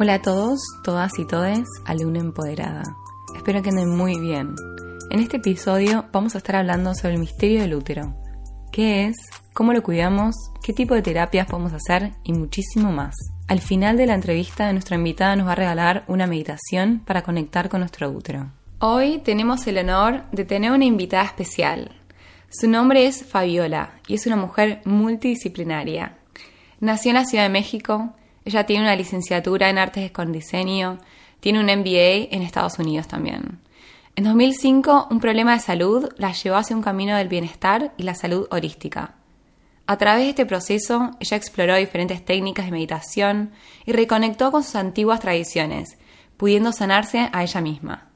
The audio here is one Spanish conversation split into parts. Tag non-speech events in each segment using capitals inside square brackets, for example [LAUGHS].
Hola a todos, todas y todes, alumna empoderada. Espero que anden muy bien. En este episodio vamos a estar hablando sobre el misterio del útero. ¿Qué es? ¿Cómo lo cuidamos? ¿Qué tipo de terapias podemos hacer? Y muchísimo más. Al final de la entrevista, nuestra invitada nos va a regalar una meditación para conectar con nuestro útero. Hoy tenemos el honor de tener una invitada especial. Su nombre es Fabiola y es una mujer multidisciplinaria. Nació en la Ciudad de México, ella tiene una licenciatura en artes con diseño, tiene un MBA en Estados Unidos también. En 2005, un problema de salud la llevó hacia un camino del bienestar y la salud holística. A través de este proceso, ella exploró diferentes técnicas de meditación y reconectó con sus antiguas tradiciones, pudiendo sanarse a ella misma.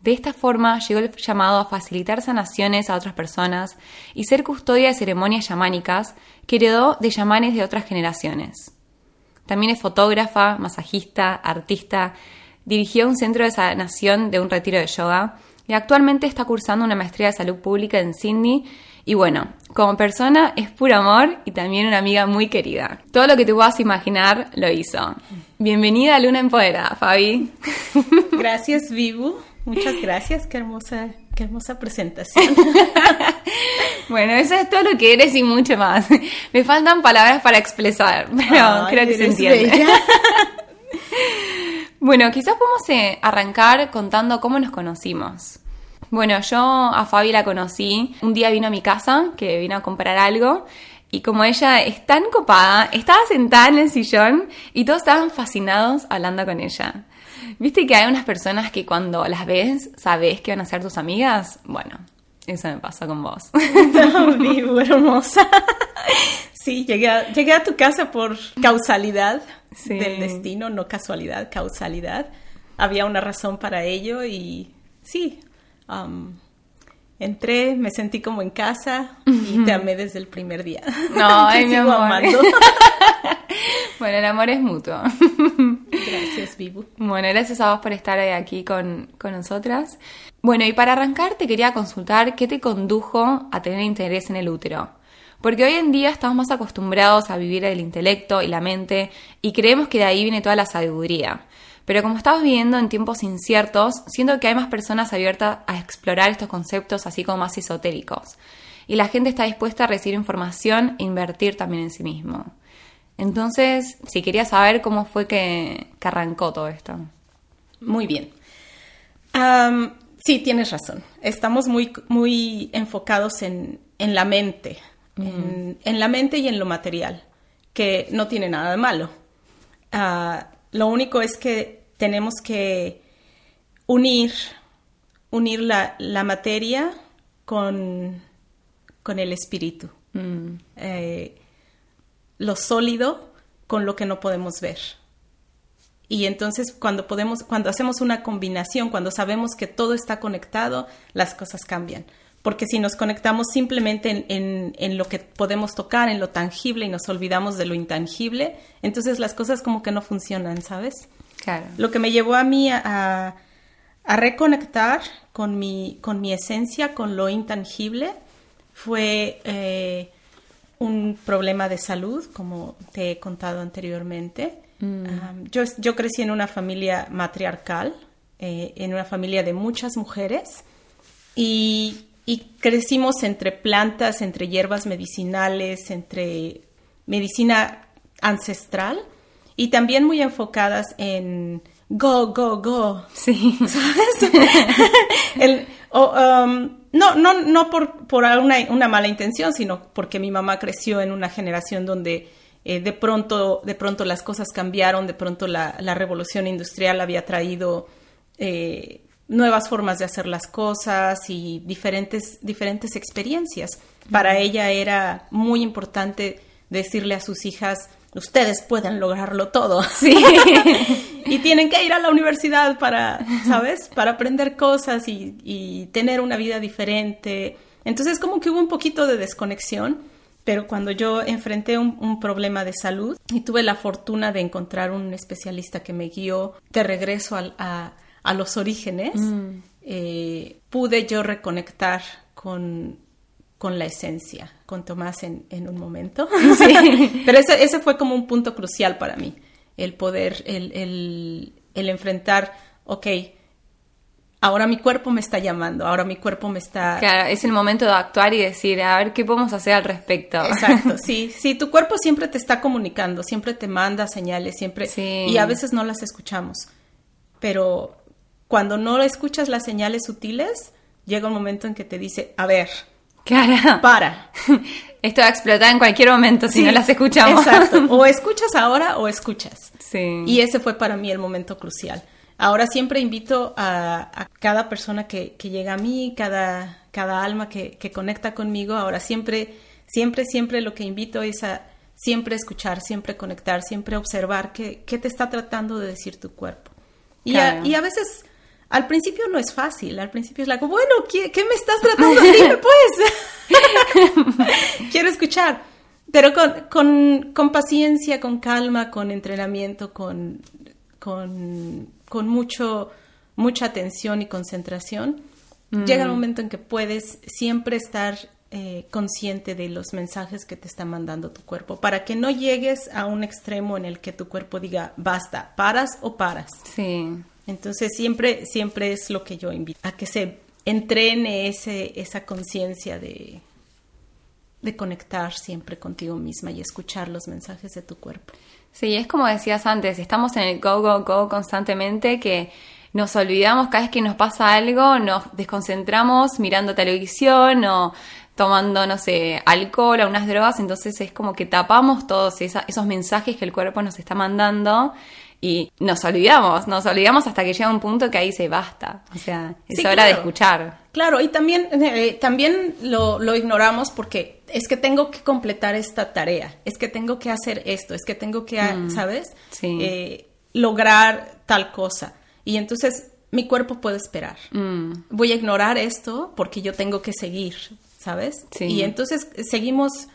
De esta forma llegó el llamado a facilitar sanaciones a otras personas y ser custodia de ceremonias chamánicas que heredó de chamanes de otras generaciones. También es fotógrafa, masajista, artista, dirigió un centro de sanación de un retiro de yoga y actualmente está cursando una maestría de salud pública en Sydney y bueno, como persona es puro amor y también una amiga muy querida. Todo lo que te puedas imaginar lo hizo. Bienvenida a Luna Empoderada, Fabi. Gracias, Vivu. Muchas gracias. Qué hermosa, qué hermosa presentación. [LAUGHS] bueno, eso es todo lo que eres y mucho más. Me faltan palabras para expresar, pero creo que se entiende. [LAUGHS] bueno, quizás podemos eh, arrancar contando cómo nos conocimos. Bueno, yo a Fabi la conocí. Un día vino a mi casa, que vino a comprar algo. Y como ella es tan copada, estaba sentada en el sillón y todos estaban fascinados hablando con ella. ¿Viste que hay unas personas que cuando las ves, sabes que van a ser tus amigas? Bueno, eso me pasa con vos. [LAUGHS] No, hermosa. Sí, llegué a, llegué a tu casa por causalidad del destino, no casualidad, causalidad. Había una razón para ello y sí, um, entré, me sentí como en casa y te amé desde el primer día. No, [LAUGHS] ay, mi amor. [LAUGHS] bueno, el amor es mutuo. Gracias, Vivu. Bueno, gracias a vos por estar aquí con, con nosotras. Bueno, y para arrancar te quería consultar qué te condujo a tener interés en el útero. Porque hoy en día estamos más acostumbrados a vivir el intelecto y la mente y creemos que de ahí viene toda la sabiduría. Pero como estamos viviendo en tiempos inciertos, siento que hay más personas abiertas a explorar estos conceptos así como más esotéricos. Y la gente está dispuesta a recibir información e invertir también en sí mismo. Entonces, si quería saber cómo fue que, arrancó todo esto. Muy bien. sí, tienes razón. Estamos muy, muy enfocados en, la mente, en, la mente y en lo material, que no tiene nada de malo. Ah, lo único es que tenemos que unir, unir la, materia con, con, el espíritu. Mm. Eh, lo sólido con lo que no podemos ver. Y entonces cuando podemos, cuando hacemos una combinación, cuando sabemos que todo está conectado, las cosas cambian. Porque si nos conectamos simplemente en, lo que podemos tocar, en lo tangible y nos olvidamos de lo intangible, entonces las cosas como que no funcionan, ¿sabes? Claro. Lo que me llevó a mí a, reconectar con mi, con mi esencia, con lo intangible, fue eh, un problema de salud, como te he contado anteriormente. Mm. yo, yo, crecí en una familia matriarcal, eh, en una familia de muchas mujeres, y, crecimos entre plantas, entre hierbas medicinales, entre medicina ancestral, y también muy enfocadas en go, go, go. Sí. ¿Sabes? [LAUGHS] El, um, no, no, no por, por una, una, mala intención, sino porque mi mamá creció en una generación donde eh, de, pronto, de pronto las cosas cambiaron, de pronto la, la revolución industrial había traído eh, nuevas formas de hacer las cosas y diferentes, diferentes experiencias. Para ella era muy importante decirle a sus hijas, ustedes pueden lograrlo todo. [LAUGHS] Sí. [LAUGHS] y tienen que ir a la universidad para, ¿sabes? Para aprender cosas y, tener una vida diferente. Entonces como que hubo un poquito de desconexión, pero cuando yo enfrenté un, problema de salud y tuve la fortuna de encontrar un especialista que me guió de regreso a, los orígenes, mm. eh, pude yo reconectar con con la esencia, con Tomás en, un momento. [LAUGHS] [LAUGHS] Pero ese, ese, fue como un punto crucial para mí. el poder, el, el, el enfrentar, ok, ahora mi cuerpo me está llamando, ahora mi cuerpo me está... Claro, es el momento de actuar y decir, a ver, ¿qué podemos hacer al respecto? Exacto, [LAUGHS] sí, sí, tu cuerpo siempre te está comunicando, siempre te manda señales, siempre... Sí. Y a veces no las escuchamos, pero cuando no escuchas las señales sutiles, llega un momento en que te dice, a ver, Claro. para. [LAUGHS] Esto va a explotar en cualquier momento si Sí, no las escuchamos. Exacto, [LAUGHS] o escuchas ahora o escuchas. Sí. Y ese fue para mí el momento crucial. Ahora siempre invito a, a cada persona que, que llega a mí, cada, cada alma que, que conecta conmigo, ahora siempre, siempre, siempre lo que invito es a siempre escuchar, siempre conectar, siempre observar qué, qué te está tratando de decir tu cuerpo. Y, Claro. a, y a veces, al principio no es fácil, al principio es like, bueno, ¿qué, qué me estás tratando? Dime [LAUGHS] pues. [LAUGHS] Quiero escuchar. Pero con, con, con paciencia, con calma, con entrenamiento, con, con, con mucho, mucha atención y concentración, llega el momento en que puedes siempre estar eh, consciente de los mensajes que te está mandando tu cuerpo, para que no llegues a un extremo en el que tu cuerpo diga, basta, paras o paras. Sí. Entonces siempre, siempre es lo que yo invito, a que se entrene ese, esa conciencia de, de conectar siempre contigo misma y escuchar los mensajes de tu cuerpo. Sí, es como decías antes, estamos en el go, go, go constantemente que nos olvidamos cada vez que nos pasa algo, nos desconcentramos mirando televisión o tomando, no sé, alcohol o unas drogas, entonces es como que tapamos todos esa- esos mensajes que el cuerpo nos está mandando y nos olvidamos, nos olvidamos hasta que llega un punto que ahí se basta, o sea, es Sí, hora de escuchar. Claro, y también, eh, también lo, lo ignoramos porque es que tengo que completar esta tarea, es que tengo que hacer esto, es que tengo que, ah, ¿sabes? sí. Eh, lograr tal cosa. Y entonces mi cuerpo puede esperar. Mm, voy a ignorar esto porque yo tengo que seguir, ¿sabes? Sí. Y entonces seguimos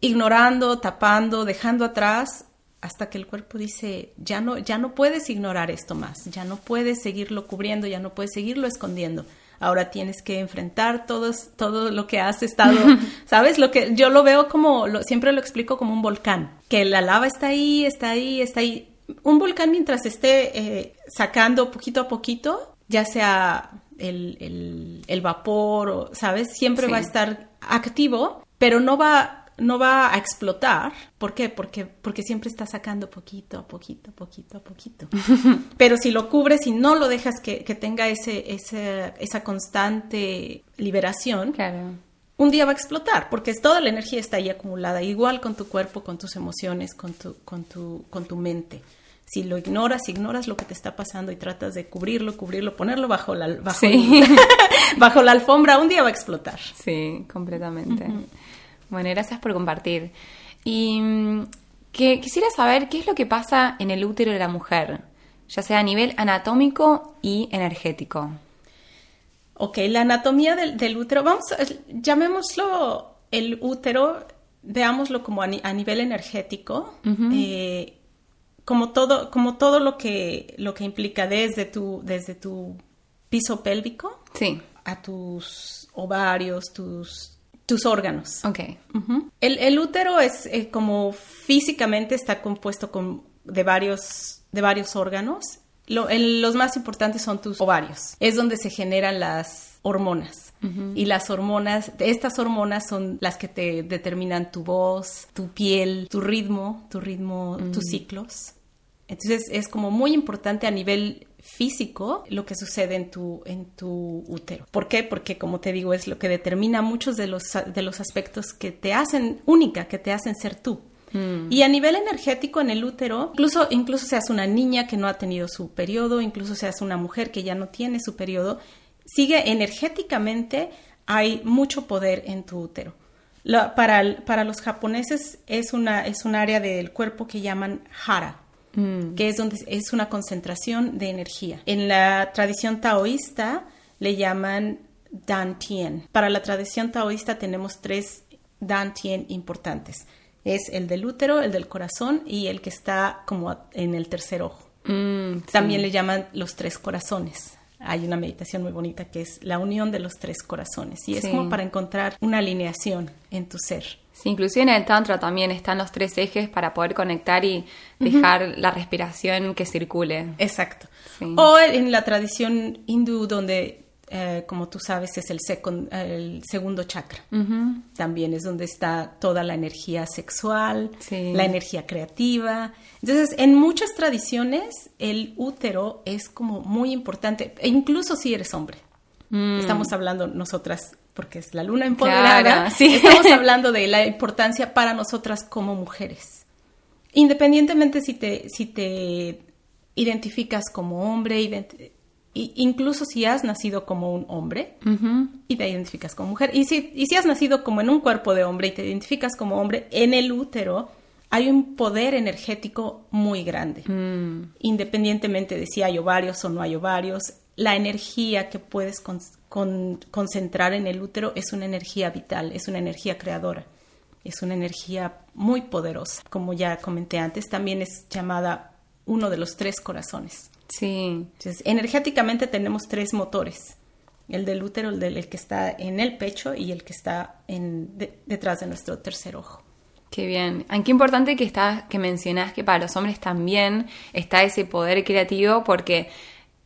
ignorando, tapando, dejando atrás hasta que el cuerpo dice, ya no, ya no puedes ignorar esto más, ya no puedes seguirlo cubriendo, ya no puedes seguirlo escondiendo. Ahora tienes que enfrentar todos, todo lo que has estado, [LAUGHS] ¿sabes? Lo que yo lo veo como, lo- siempre lo explico como un volcán, que la lava está ahí, está ahí, está ahí. Un volcán mientras esté eh, sacando poquito a poquito, ya sea el, el- el vapor, o, ¿sabes? Siempre Sí. va a estar activo, pero no va, no va a explotar. ¿Por qué? Porque, porque siempre está sacando poquito a poquito, poquito a poquito. [LAUGHS] pero si lo cubres y no lo dejas que, que tenga ese, ese, esa constante liberación, claro. un día va a explotar, porque toda la energía está ahí acumulada, igual con tu cuerpo, con tus emociones, con tu, con tu, con tu mente. Si lo ignoras, ignoras lo que te está pasando y tratas de cubrirlo, cubrirlo, ponerlo bajo la, bajo, Sí. [LAUGHS] bajo la alfombra, un día va a explotar. Sí, completamente. Bueno, gracias por compartir. Y mm, que quisiera saber qué es lo que pasa en el útero de la mujer, ya sea a nivel anatómico y energético. Ok, la anatomía del, del útero, vamos, llamémoslo el útero, veámoslo como a, ni- a nivel energético, eh, como todo, como todo lo que, lo que implica desde tu, desde tu piso pélvico Sí, a tus ovarios, tus, tus órganos. ok. El, el útero es eh, como físicamente está compuesto con, de, varios, de varios órganos. Lo- el- los más importantes son tus ovarios. Es donde se generan las hormonas. Y las hormonas, estas hormonas son las que te determinan tu voz, tu piel, tu ritmo, tu ritmo, tus ciclos. Entonces es como muy importante a nivel físico lo que sucede en tu, en tu útero. ¿Por qué? Porque como te digo es lo que determina muchos de los, de los aspectos que te hacen única, que te hacen ser tú. Y a nivel energético en el útero, incluso, incluso seas una niña que no ha tenido su periodo, incluso seas una mujer que ya no tiene su periodo, sigue energéticamente, hay mucho poder en tu útero. La- para, para los japoneses es, una, es un área del cuerpo que llaman hara, que es donde es una concentración de energía. En la tradición taoísta le llaman Dantien. Para la tradición taoísta tenemos tres Dantien importantes. Es el del útero, el del corazón y el que está como en el tercer ojo. Mm, También le llaman los tres corazones. Hay una meditación muy bonita que es la unión de los tres corazones y es como para encontrar una alineación en tu ser. Sí, inclusive en el Tantra también están los tres ejes para poder conectar y dejar la respiración que circule. Exacto. O en la tradición hindú donde eh, como tú sabes, es el, el segundo chakra. También es donde está toda la energía sexual, la energía creativa. Entonces, en muchas tradiciones, el útero es como muy importante, e incluso si eres hombre. Mm. Estamos hablando nosotras, porque es la luna empoderada, estamos [LAUGHS] hablando de la importancia para nosotras como mujeres. Independientemente si te, si te identificas como hombre, incluso si has nacido como un hombre y te identificas como mujer, y si, y si has nacido como en un cuerpo de hombre y te identificas como hombre, en el útero hay un poder energético muy grande, mm. independientemente de si hay ovarios o no hay ovarios. La energía que puedes concentrar en el útero es una energía vital, es una energía creadora, es una energía muy poderosa. Como ya comenté antes, también es llamada uno de los tres corazones. Sí. Entonces, energéticamente tenemos tres motores. El del útero, el, del, que está en el pecho y el que está en, detrás de nuestro tercer ojo. Qué bien. Qué importante que, está, que mencionás que para los hombres también está ese poder creativo porque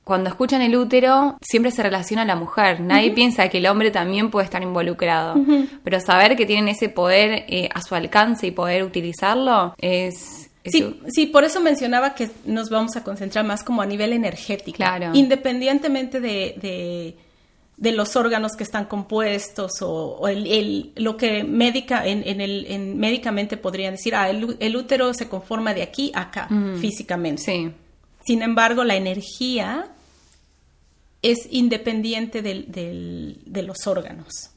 cuando escuchan el útero siempre se relaciona a la mujer. Nadie piensa que el hombre también puede estar involucrado. Pero saber que tienen ese poder eh, a su alcance y poder utilizarlo es, Sí, sí, por eso mencionaba que nos vamos a concentrar más como a nivel energético. Claro. Independientemente de, de, los órganos que están compuestos o, el, lo que médica, en, el, en médicamente podrían decir, ah, el, útero se conforma de aquí a acá, físicamente. Sí. Sin embargo, la energía es independiente del, de los órganos.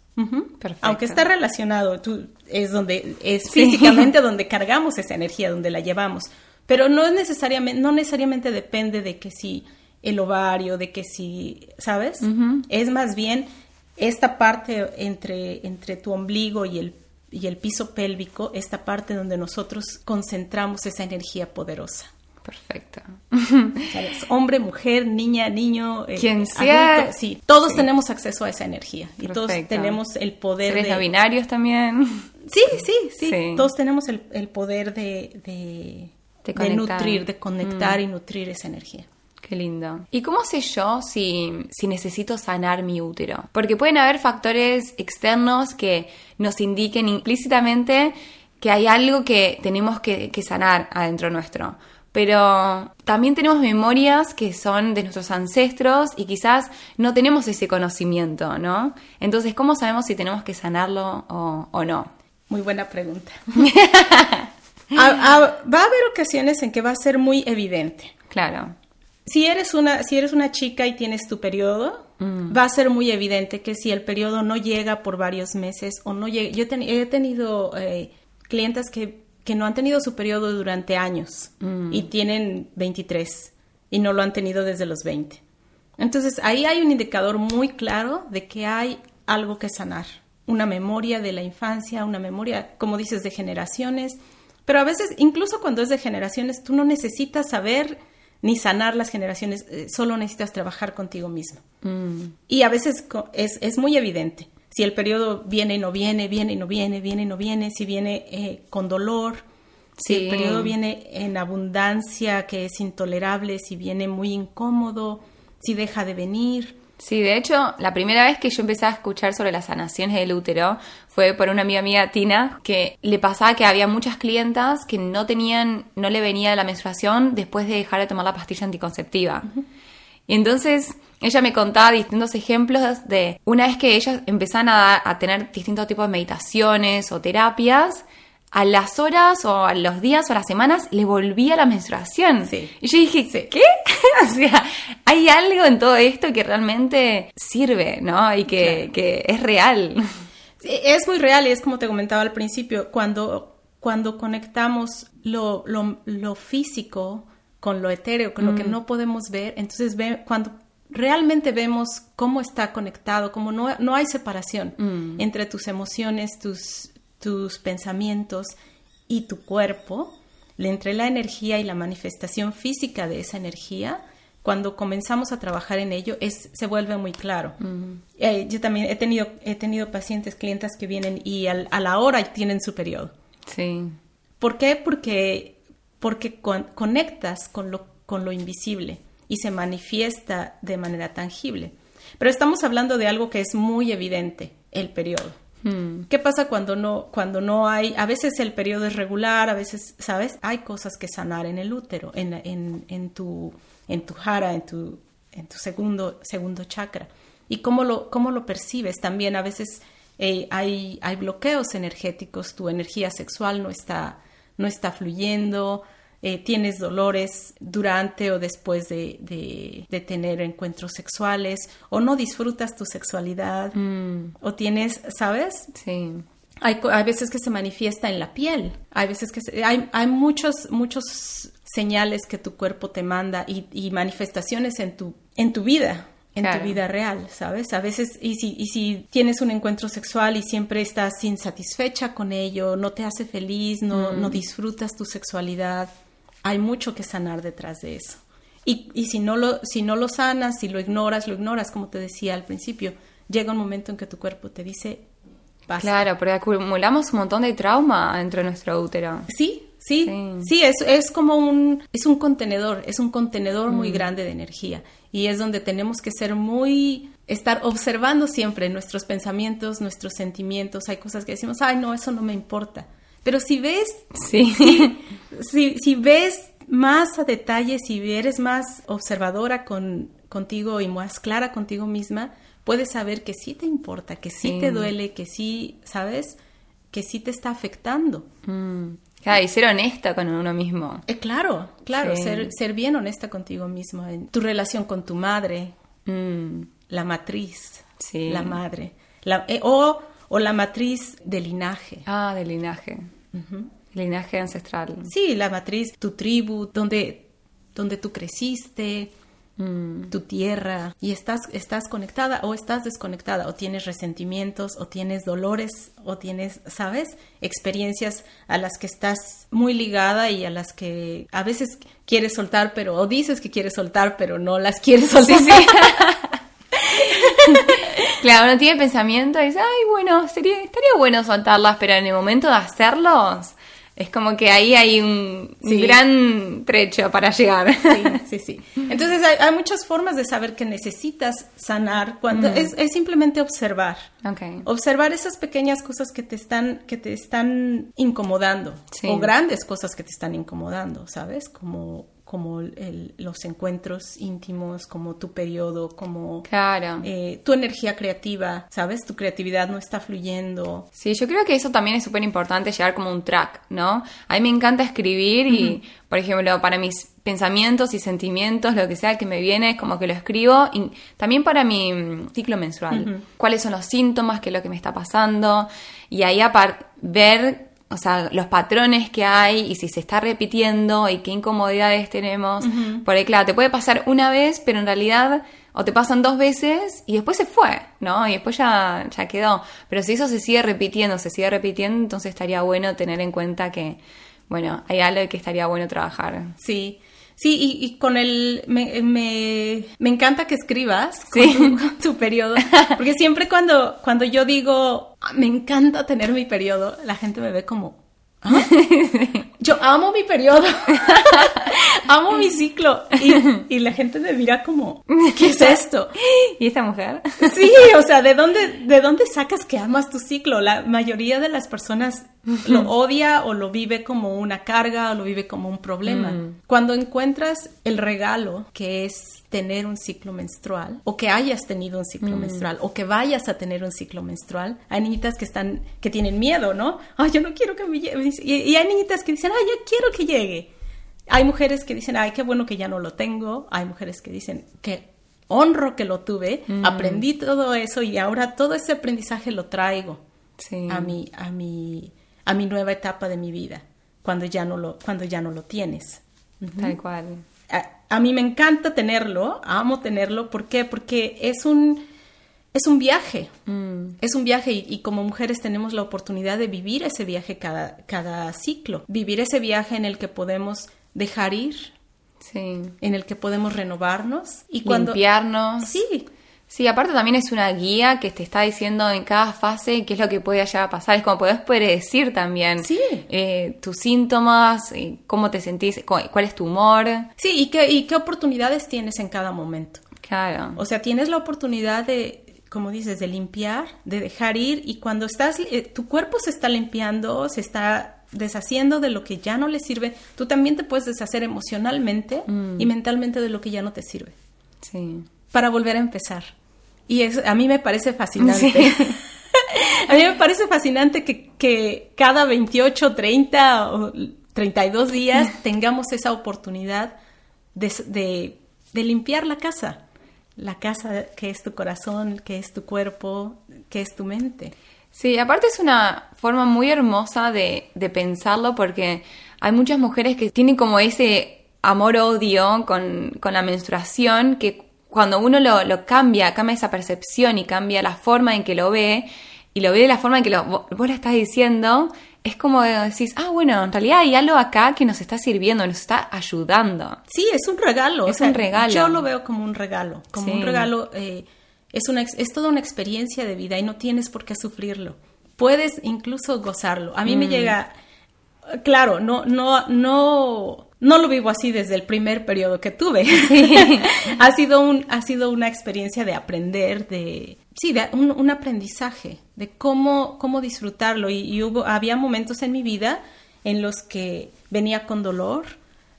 Aunque está relacionado, tú, es donde es físicamente donde cargamos esa energía, donde la llevamos, pero no necesariamente, no necesariamente depende de que si el ovario, de que si, ¿sabes? Es más bien esta parte entre, entre tu ombligo y el, y el piso pélvico, esta parte donde nosotros concentramos esa energía poderosa. Perfecto. Hombre, mujer, niña, niño, eh, quien sea. sí, todos tenemos acceso a esa energía y todos tenemos el poder Seres de binarios también. Sí, sí, sí, Todos tenemos el, poder de, de, nutrir, de conectar mm. y nutrir esa energía. Qué lindo. ¿Y cómo sé yo si, si, necesito sanar mi útero? Porque pueden haber factores externos que nos indiquen implícitamente que hay algo que tenemos que, que sanar adentro nuestro pero también tenemos memorias que son de nuestros ancestros y quizás no tenemos ese conocimiento, ¿no? Entonces, ¿cómo sabemos si tenemos que sanarlo o, no? Muy buena pregunta. [LAUGHS] va a haber ocasiones en que va a ser muy evidente. Claro. Si eres una, si eres una chica y tienes tu periodo, mm. va a ser muy evidente que si el periodo no llega por varios meses o no llega... Yo he tenido eh, clientas que que no han tenido su periodo durante años mm. y tienen 23 y no lo han tenido desde los 20. Entonces ahí hay un indicador muy claro de que hay algo que sanar, una memoria de la infancia, una memoria, como dices, de generaciones, pero a veces, incluso cuando es de generaciones, tú no necesitas saber ni sanar las generaciones, eh, solo necesitas trabajar contigo mismo. Mm. Y a veces es, es muy evidente si el periodo viene y no viene, viene y no viene, viene y no viene, si viene eh, con dolor, si el periodo viene en abundancia que es intolerable, si viene muy incómodo, si deja de venir. Sí, de hecho, la primera vez que yo empecé a escuchar sobre las sanaciones del útero fue por una amiga mía, Tina, que le pasaba que había muchas clientas que no tenían, no le venía la menstruación después de dejar de tomar la pastilla anticonceptiva. Y entonces ella me contaba distintos ejemplos de una vez que ellas empezaban a, tener distintos tipos de meditaciones o terapias, a las horas o a los días o a las semanas le volvía la menstruación. Y yo dije, ¿qué? [LAUGHS] o sea, hay algo en todo esto que realmente sirve, ¿no? Y que, que es real. es muy real y es como te comentaba al principio, cuando, cuando conectamos lo, lo, lo físico con lo etéreo, con lo que mm. no podemos ver, entonces ve, cuando realmente vemos cómo está conectado, cómo no, no hay separación mm. entre tus emociones, tus, tus pensamientos y tu cuerpo, entre la energía y la manifestación física de esa energía, cuando comenzamos a trabajar en ello, es, se vuelve muy claro. Eh, yo también he tenido, he tenido pacientes, clientas que vienen y a la hora tienen su periodo. Sí. ¿Por qué? Porque, porque conectas con lo, con lo invisible y se manifiesta de manera tangible. Pero estamos hablando de algo que es muy evidente, el periodo. Hmm. ¿Qué pasa cuando no, cuando no hay, a veces el periodo es regular, a veces, ¿sabes? Hay cosas que sanar en el útero, en, en, en tu en tu jara, en tu, en tu segundo, segundo chakra. Y cómo lo, cómo lo percibes también. A veces eh, hay, hay bloqueos energéticos, tu energía sexual no está, no está fluyendo, eh, tienes dolores durante o después de, de, tener encuentros sexuales, o no disfrutas tu sexualidad, mm. o tienes, ¿sabes? Sí. Hay, hay, veces que se manifiesta en la piel, hay veces que hay, hay muchos, muchos señales que tu cuerpo te manda y, manifestaciones en tu, en tu vida, en tu vida real, ¿sabes? A veces, y si, y si tienes un encuentro sexual y siempre estás insatisfecha con ello, no te hace feliz, no, mm. no disfrutas tu sexualidad, hay mucho que sanar detrás de eso. Y, y, si, no lo, si no lo sanas, si lo ignoras, lo ignoras, como te decía al principio, llega un momento en que tu cuerpo te dice, Claro, porque acumulamos un montón de trauma dentro de nuestro útero. Sí, Sí, sí, es, es, como un, es un contenedor, es un contenedor muy mm. grande de energía y es donde tenemos que ser muy, estar observando siempre nuestros pensamientos, nuestros sentimientos, hay cosas que decimos, ay, no, eso no me importa. Pero si ves, sí. [LAUGHS] si, si, ves más a detalle, si eres más observadora con, contigo y más clara contigo misma, puedes saber que sí te importa, que sí, te duele, que sí, ¿sabes? Que sí te está afectando. Mm. Y ser honesta con uno mismo. Eh, claro, claro, ser, ser bien honesta contigo mismo, en tu relación con tu madre, mm. la matriz, sí. la madre, la, eh, o, o, la matriz de linaje. Ah, de linaje. Linaje ancestral. Sí, la matriz, tu tribu, donde, donde tú creciste, Mm. tu tierra y estás, estás conectada o estás desconectada o tienes resentimientos o tienes dolores o tienes, ¿sabes? Experiencias a las que estás muy ligada y a las que a veces quieres soltar, pero o dices que quieres soltar, pero no las quieres soltar. [LAUGHS] claro, uno tiene pensamiento y dice, ay, bueno, sería, estaría bueno soltarlas, pero en el momento de hacerlos es como que ahí hay un, gran trecho para llegar. Sí, [LAUGHS] sí, sí. Entonces hay, muchas formas de saber que necesitas sanar cuando mm. es, simplemente observar. Okay. Observar esas pequeñas cosas que te están, que te están incomodando. O grandes cosas que te están incomodando, ¿sabes? Como como los encuentros íntimos, como tu periodo, como claro. Eh, tu energía creativa, ¿sabes? Tu creatividad no está fluyendo. Sí, yo creo que eso también es súper importante, llegar como un track, ¿no? A mí me encanta escribir y, por ejemplo, para mis pensamientos y sentimientos, lo que sea que me viene, es como que lo escribo. Y también para mi mm, ciclo menstrual. ¿Cuáles son los síntomas? ¿Qué es lo que me está pasando? Y ahí aparte ver o sea, los patrones que hay y si se está repitiendo y qué incomodidades tenemos. Por ahí, claro, te puede pasar una vez, pero en realidad o te pasan dos veces y después se fue, ¿no? Y después ya, ya quedó. Pero si eso se sigue repitiendo, se sigue repitiendo, entonces estaría bueno tener en cuenta que, bueno, hay algo que estaría bueno trabajar. Sí. Sí, y, con el... Me, me, encanta que escribas [LAUGHS] con, tu, periodo, porque siempre cuando, cuando yo digo, ah, me encanta tener mi periodo, la gente me ve como, ¿Ah? [LAUGHS] Yo amo mi periodo, [LAUGHS] amo mi ciclo y, la gente me mira como, ¿qué es esto? [LAUGHS] ¿Y esta mujer? Sí, o sea, ¿de dónde, ¿de dónde sacas que amas tu ciclo? La mayoría de las personas lo odia o lo vive como una carga o lo vive como un problema. Mm. Cuando encuentras el regalo que es tener un ciclo menstrual o que hayas tenido un ciclo mm. menstrual o que vayas a tener un ciclo menstrual, hay niñitas que están que tienen miedo, ¿no? Ay, yo no quiero que me llegue. Y, hay niñitas que dicen, "Ay, yo quiero que llegue." Hay mujeres que dicen, "Ay, qué bueno que ya no lo tengo." Hay mujeres que dicen, "Que honro que lo tuve, mm. aprendí todo eso y ahora todo ese aprendizaje lo traigo a mi a mi a mi nueva etapa de mi vida, cuando ya no lo, cuando ya no lo tienes. Tal cual. A, mí me encanta tenerlo, amo tenerlo, ¿por qué? Porque es un, es un viaje, mm. es un viaje y, como mujeres tenemos la oportunidad de vivir ese viaje cada, cada ciclo, vivir ese viaje en el que podemos dejar ir, Sí. en el que podemos renovarnos y cuando Limpiarnos. sí Sí, aparte también es una guía que te está diciendo en cada fase qué es lo que puede llegar a pasar. Es como podés predecir también Sí. eh, tus síntomas, eh, cómo te sentís, cu- cuál es tu humor. sí y qué y qué oportunidades tienes en cada momento Claro. o sea tienes la oportunidad de como dices de limpiar de dejar ir y cuando estás eh, tu cuerpo se está limpiando se está deshaciendo de lo que ya no le sirve tú también te puedes deshacer emocionalmente y mentalmente de lo que ya no te sirve Sí. para volver a empezar. Y es, a mí me parece fascinante. Sí. [LAUGHS] a mí me parece fascinante que, que cada 28, 30 o 32 días [LAUGHS] tengamos esa oportunidad de, de- de limpiar la casa. La casa que es tu corazón, que es tu cuerpo, que es tu mente. Sí, aparte es una forma muy hermosa de, de pensarlo porque hay muchas mujeres que tienen como ese amor-odio con, con la menstruación que cuando uno lo, lo cambia, cambia esa percepción y cambia la forma en que lo ve y lo ve de la forma en que lo, vos, vos lo estás diciendo, es como decís, ah, bueno, en realidad hay algo acá que nos está sirviendo, nos está ayudando. Sí, es un regalo. Es un regalo. Yo lo veo como un regalo, como Sí. un regalo. eh, es, una, es toda una experiencia de vida y no tienes por qué sufrirlo. Puedes incluso gozarlo. A mí Mm. me llega, claro, no, no, no, no lo vivo así desde el primer periodo que tuve. [LAUGHS] ha sido un, ha sido una experiencia de aprender, de, sí, de un, un aprendizaje de cómo, cómo disfrutarlo. Y, y hubo, había momentos en mi vida en los que venía con dolor,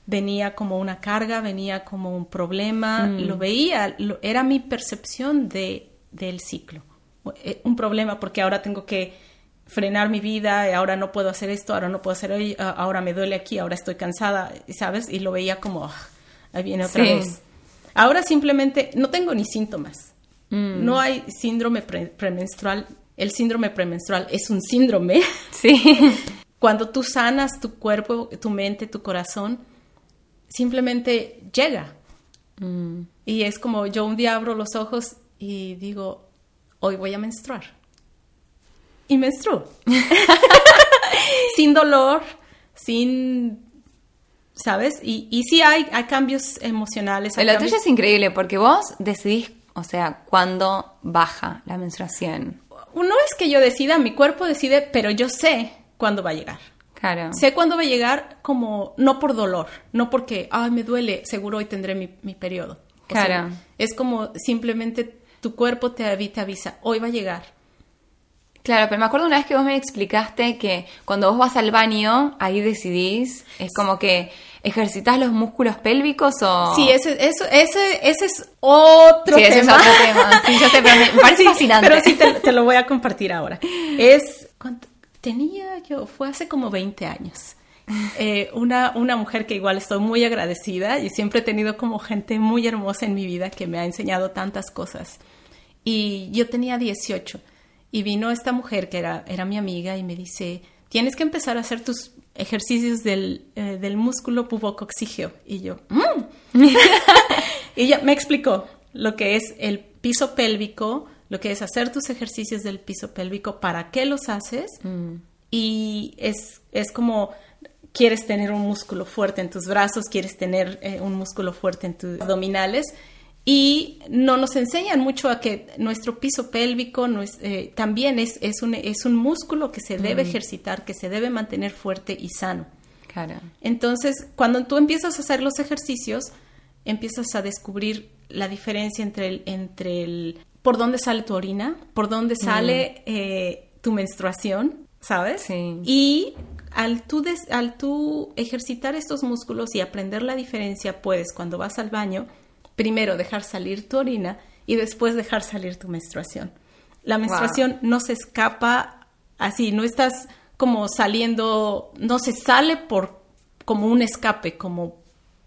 venía como una carga, venía como un problema, lo veía, lo- era mi percepción de, del ciclo. Eh, Un problema porque ahora tengo que frenar mi vida, y ahora no puedo hacer esto, ahora no puedo hacer ello, a- ahora me duele aquí, ahora estoy cansada, ¿sabes? Y lo veía como, "Ah, ahí viene otra Sí. vez. Ahora simplemente no tengo ni síntomas. No hay síndrome pre- premenstrual. El síndrome premenstrual es un síndrome. Sí. [LAUGHS] Cuando tú sanas tu cuerpo, tu mente, tu corazón, simplemente llega. Y es como yo un día abro los ojos y digo, hoy voy a menstruar. Y menstruo. [LAUGHS] [LAUGHS] sin dolor, sin, ¿sabes? Y, y sí hay, hay cambios emocionales. hay Lo cambios- tuyo es increíble porque vos decidís, o sea, cuándo baja la menstruación. No es que yo decida, mi cuerpo decide, pero yo sé cuándo va a llegar. Claro. Sé cuándo va a llegar como, no por dolor, no porque, ay, me duele, seguro hoy tendré mi, mi periodo. O sea, Claro. es como simplemente tu cuerpo te, avi- te avisa, hoy va a llegar. Claro, pero me acuerdo una vez que vos me explicaste que cuando vos vas al baño, ahí decidís, es como que ejercitas los músculos pélvicos o... Sí, ese, eso, ese, ese es otro Sí, ese es tema. otro tema. Sí, yo sé, pero me [LAUGHS] parece Sí, fascinante. Pero sí, te, te lo voy a compartir ahora. Es, ¿cuánto? Tenía yo, fue hace como 20 años. Eh, una, una mujer que igual estoy muy agradecida y siempre he tenido como gente muy hermosa en mi vida que me ha enseñado tantas cosas. Y yo tenía 18 y vino esta mujer que era, era mi amiga y me dice, tienes que empezar a hacer tus ejercicios del, eh, del músculo pubocoxígeo. Y yo, "Mm". [LAUGHS] [LAUGHS] y ella me explicó lo que es el piso pélvico, lo que es hacer tus ejercicios del piso pélvico, para qué los haces. Y es, es como quieres tener un músculo fuerte en tus brazos, quieres tener eh, un músculo fuerte en tus abdominales. Y no nos enseñan mucho a que nuestro piso pélvico no es, eh, también es, es, un, es un músculo que se debe ejercitar, que se debe mantener fuerte y sano. Entonces, cuando tú empiezas a hacer los ejercicios, empiezas a descubrir la diferencia entre el, entre el por dónde sale tu orina, por dónde sale eh, tu menstruación, ¿sabes? Sí. Y al tú, des- al tú ejercitar estos músculos y aprender la diferencia, puedes, cuando vas al baño, primero dejar salir tu orina y después dejar salir tu menstruación. La menstruación no se escapa así, no estás como saliendo, no se sale por como un escape, como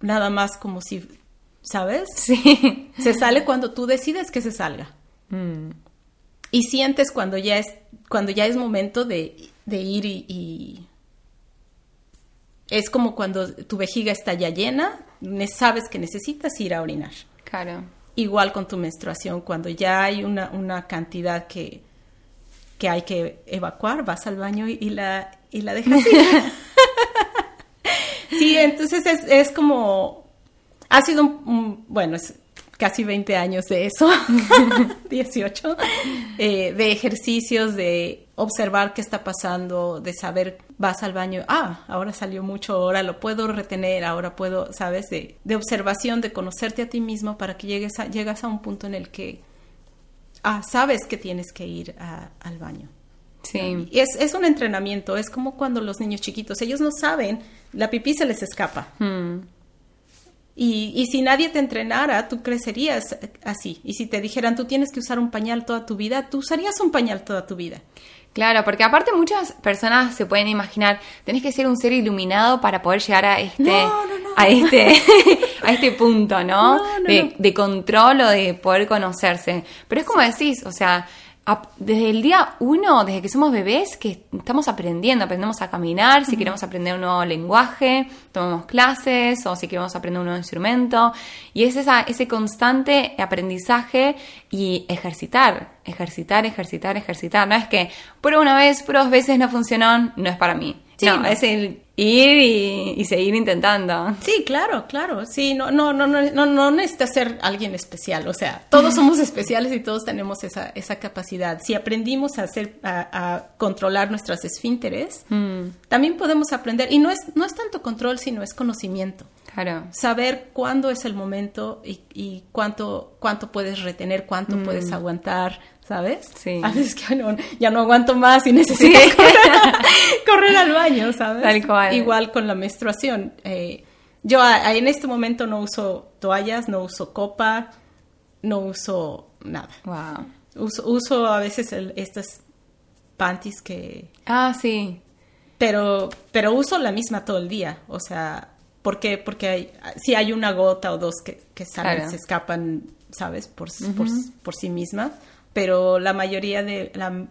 nada más como si, ¿sabes? Sí. Se sale cuando tú decides que se salga. Mm. Y sientes cuando ya es, cuando ya es momento de, de ir y, y- Es como cuando tu vejiga está ya llena, sabes que necesitas ir a orinar. Claro. Igual con tu menstruación, cuando ya hay una, una cantidad que, que hay que evacuar, vas al baño y, y la, y la dejas ir. [LAUGHS] sí, entonces es, es como ha sido un, un- bueno, es casi 20 años de eso, [LAUGHS] 18, eh, de ejercicios, de observar qué está pasando, de saber, vas al baño, ah, ahora salió mucho, ahora lo puedo retener, ahora puedo, sabes, de, de observación, de conocerte a ti mismo para que llegues a, llegas a un punto en el que, ah, sabes que tienes que ir a- al baño. Sí. Y es, es un entrenamiento, es como cuando los niños chiquitos, ellos no saben, la pipí se les escapa. Mm. Y, y si nadie te entrenara, tú crecerías así. Y si te dijeran, tú tienes que usar un pañal toda tu vida, tú usarías un pañal toda tu vida. Claro, porque aparte muchas personas se pueden imaginar, tenés que ser un ser iluminado para poder llegar a este, No, no, no. a este, [LAUGHS] a este punto, ¿no? No, no, de, no. de control o de poder conocerse. Pero es como decís, o sea, desde el día uno, desde que somos bebés, que estamos aprendiendo, aprendemos a caminar, si queremos aprender un nuevo lenguaje, tomamos clases, o si queremos aprender un nuevo instrumento, y es esa, ese constante aprendizaje y ejercitar, ejercitar, ejercitar, ejercitar. No es que por una vez, por dos veces no funcionó, no es para mí. Sí, no, no. es el ir y, y seguir intentando. Sí, claro, claro. Sí, no, no, no, no, no, no necesitas ser alguien especial. O sea, todos somos [LAUGHS] especiales y todos tenemos esa, esa capacidad. Si aprendimos a hacer, a, a controlar nuestras esfínteres, Mm, también podemos aprender. Y no es, no es tanto control, sino es conocimiento. claro. saber cuándo es el momento y, y cuánto, cuánto puedes retener, cuánto puedes aguantar, ¿sabes? Sí. A veces que no, ya no aguanto más y necesito correr, [LAUGHS] correr al baño, ¿sabes? Tal cual. Igual con la menstruación. Eh, yo a- a- en este momento no uso toallas, no uso copa, no uso nada. Wow. Uso, uso a veces el- estas panties que Ah, sí. pero, pero uso la misma todo el día. O sea, ¿por qué? Porque hay, si hay una gota o dos que, que salen, Claro. se escapan, ¿sabes? Por, por, por sí misma. Pero la mayoría de, la,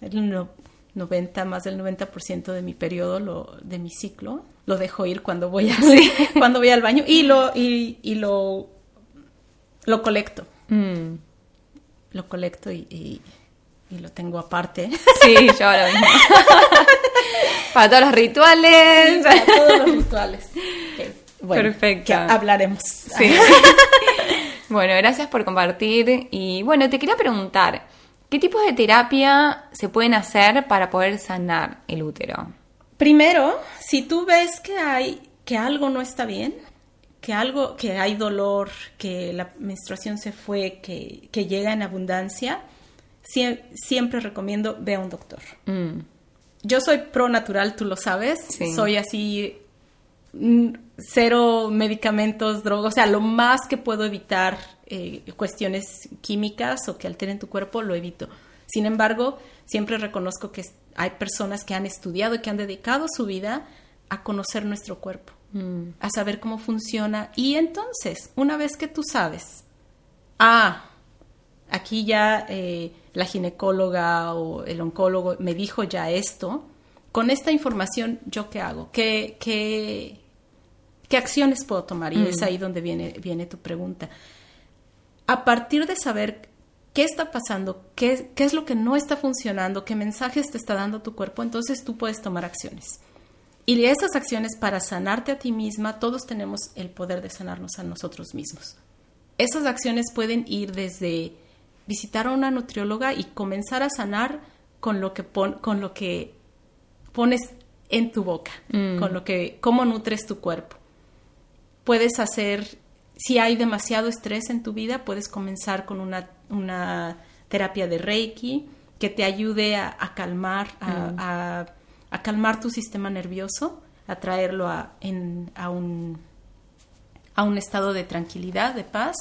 el no- 90, más del 90% de mi periodo, lo, de mi ciclo, lo dejo ir cuando voy, a, [LAUGHS] cuando voy al baño y lo, y, y lo, lo colecto. Mm. Lo colecto y, y, y lo tengo aparte. Sí, yo lo mismo. [LAUGHS] Para todos los rituales. Para todos los rituales. Que, bueno, Perfecto. que hablaremos. Sí. [LAUGHS] bueno, gracias por compartir. Y bueno, te quería preguntar, ¿qué tipos de terapia se pueden hacer para poder sanar el útero? Primero, si tú ves que hay que algo no está bien, que algo, que hay dolor, que la menstruación se fue, que, que llega en abundancia, sie- siempre recomiendo ve a un doctor. Mm, Yo soy pro natural, tú lo sabes. Sí. Soy así cero medicamentos, drogas, o sea, lo más que puedo evitar eh, cuestiones químicas o que alteren tu cuerpo, lo evito. Sin embargo, siempre reconozco que hay personas que han estudiado y que han dedicado su vida a conocer nuestro cuerpo, mm, a saber cómo funciona. Y entonces, una vez que tú sabes, ah, aquí ya eh, la ginecóloga o el oncólogo me dijo ya esto, con esta información, ¿yo qué hago? ¿Qué, qué, qué acciones puedo tomar? Y es ahí donde viene, viene tu pregunta. A partir de saber qué está pasando, qué, qué es lo que no está funcionando, qué mensajes te está dando tu cuerpo, entonces tú puedes tomar acciones. Y esas acciones para sanarte a ti misma, todos tenemos el poder de sanarnos a nosotros mismos. Esas acciones pueden ir desde visitar a una nutrióloga y comenzar a sanar con lo que, pon- con lo que pones en tu boca, Mm. con lo que, cómo nutres tu cuerpo. Puedes hacer, si hay demasiado estrés en tu vida, puedes comenzar con una, una terapia de Reiki que te ayude a, a calmar, a, a- a calmar tu sistema nervioso, a traerlo a, en- a un, a un estado de tranquilidad, de paz.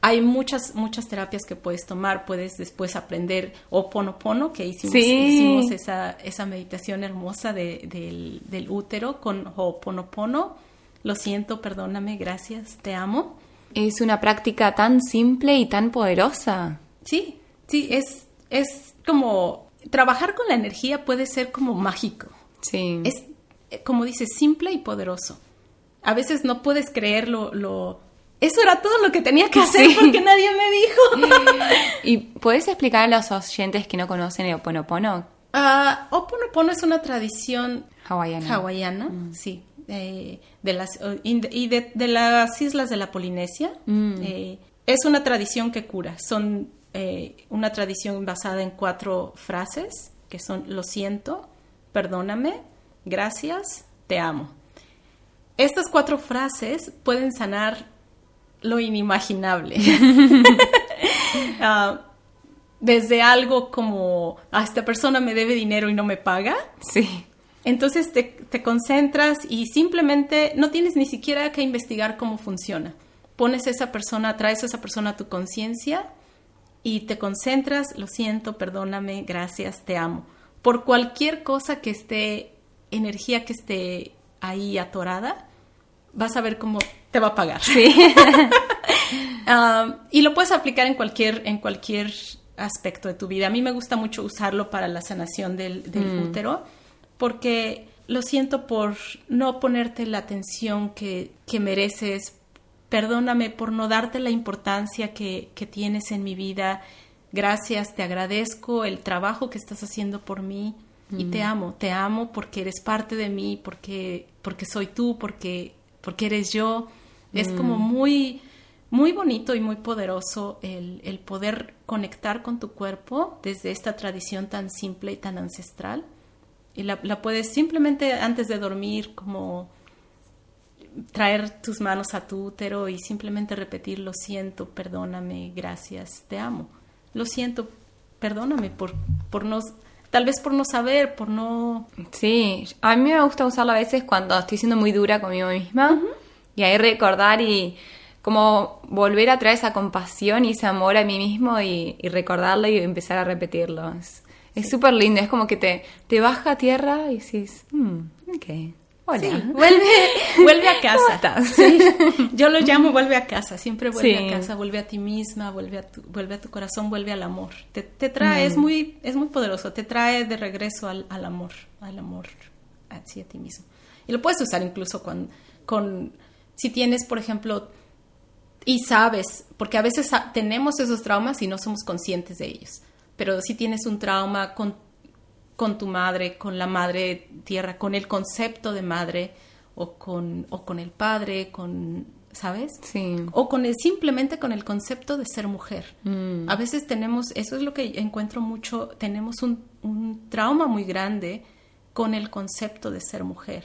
Hay muchas, muchas terapias que puedes tomar. Puedes después aprender Oponopono, que hicimos, Sí. hicimos esa, esa meditación hermosa de- del, del útero con Oponopono. Lo siento, perdóname, gracias, te amo. Es una práctica tan simple y tan poderosa. Sí, sí, es, es como trabajar con la energía puede ser como mágico. Sí. Es, como dices, simple y poderoso. A veces no puedes creer lo, lo... Eso era todo lo que tenía que [LAUGHS] hacer Sí. porque nadie me dijo. [LAUGHS] ¿Y puedes explicar a los oyentes que no conocen el Oponopono? Ah, Oponopono es una tradición Hawaiana. hawaiana, sí. Eh, de las, y de, las islas de la Polinesia. Mm. Eh, es una tradición que cura. Son una tradición basada en cuatro frases, que son lo siento, perdóname, gracias, te amo. Estas cuatro frases pueden sanar lo inimaginable. [LAUGHS] Ah, desde algo como, ah, esta persona me debe dinero y no me paga. Sí. Entonces te, te, concentras y simplemente no tienes ni siquiera que investigar cómo funciona. Pones a esa persona, traes a esa persona a tu conciencia y te concentras, lo siento, perdóname, gracias, te amo. Por cualquier cosa que esté, energía que esté ahí atorada, vas a ver cómo te va a pagar. Sí. [LAUGHS] Ah, y lo puedes aplicar en cualquier, en cualquier aspecto de tu vida. A mí me gusta mucho usarlo para la sanación del, mm. útero porque lo siento por no ponerte la atención que, mereces. Perdóname por no darte la importancia que, tienes en mi vida. Gracias, te agradezco el trabajo que estás haciendo por mí y te mm. amo. Te amo porque eres parte de mí, porque, porque soy tú, porque, porque eres yo. Es como mm. muy muy bonito y muy poderoso el, poder conectar con tu cuerpo desde esta tradición tan simple y tan ancestral. Y la, puedes simplemente antes de dormir como traer tus manos a tu útero y simplemente repetir lo siento, perdóname, gracias, te amo. Lo siento, perdóname por, por no, tal vez por no saber, por no... Sí, a mí me gusta usarlo a veces cuando estoy siendo muy dura conmigo misma y ahí recordar y como volver a traer esa compasión y ese amor a mí mismo y, recordarlo y empezar a repetirlo. Es súper lindo, es como que te, te baja a tierra y dices, mm, ok. Hola. [LAUGHS] vuelve, [LAUGHS] vuelve a casa. Yo lo llamo vuelve a casa, siempre vuelve a casa, vuelve a ti misma, vuelve a tu, vuelve a tu corazón, vuelve al amor. Te, te trae, es, mm. muy, es muy poderoso, te trae de regreso al, al amor, al amor hacia ti mismo. Y lo puedes usar incluso con, con si tienes, por ejemplo, y sabes, porque a veces tenemos esos traumas y no somos conscientes de ellos. Pero si tienes un trauma con, con tu madre, con la madre tierra, con el concepto de madre, o con, o con el padre, con, ¿sabes? Sí. O con el, simplemente con el concepto de ser mujer. Mm. A veces tenemos, eso es lo que encuentro mucho, tenemos un, un trauma muy grande con el concepto de ser mujer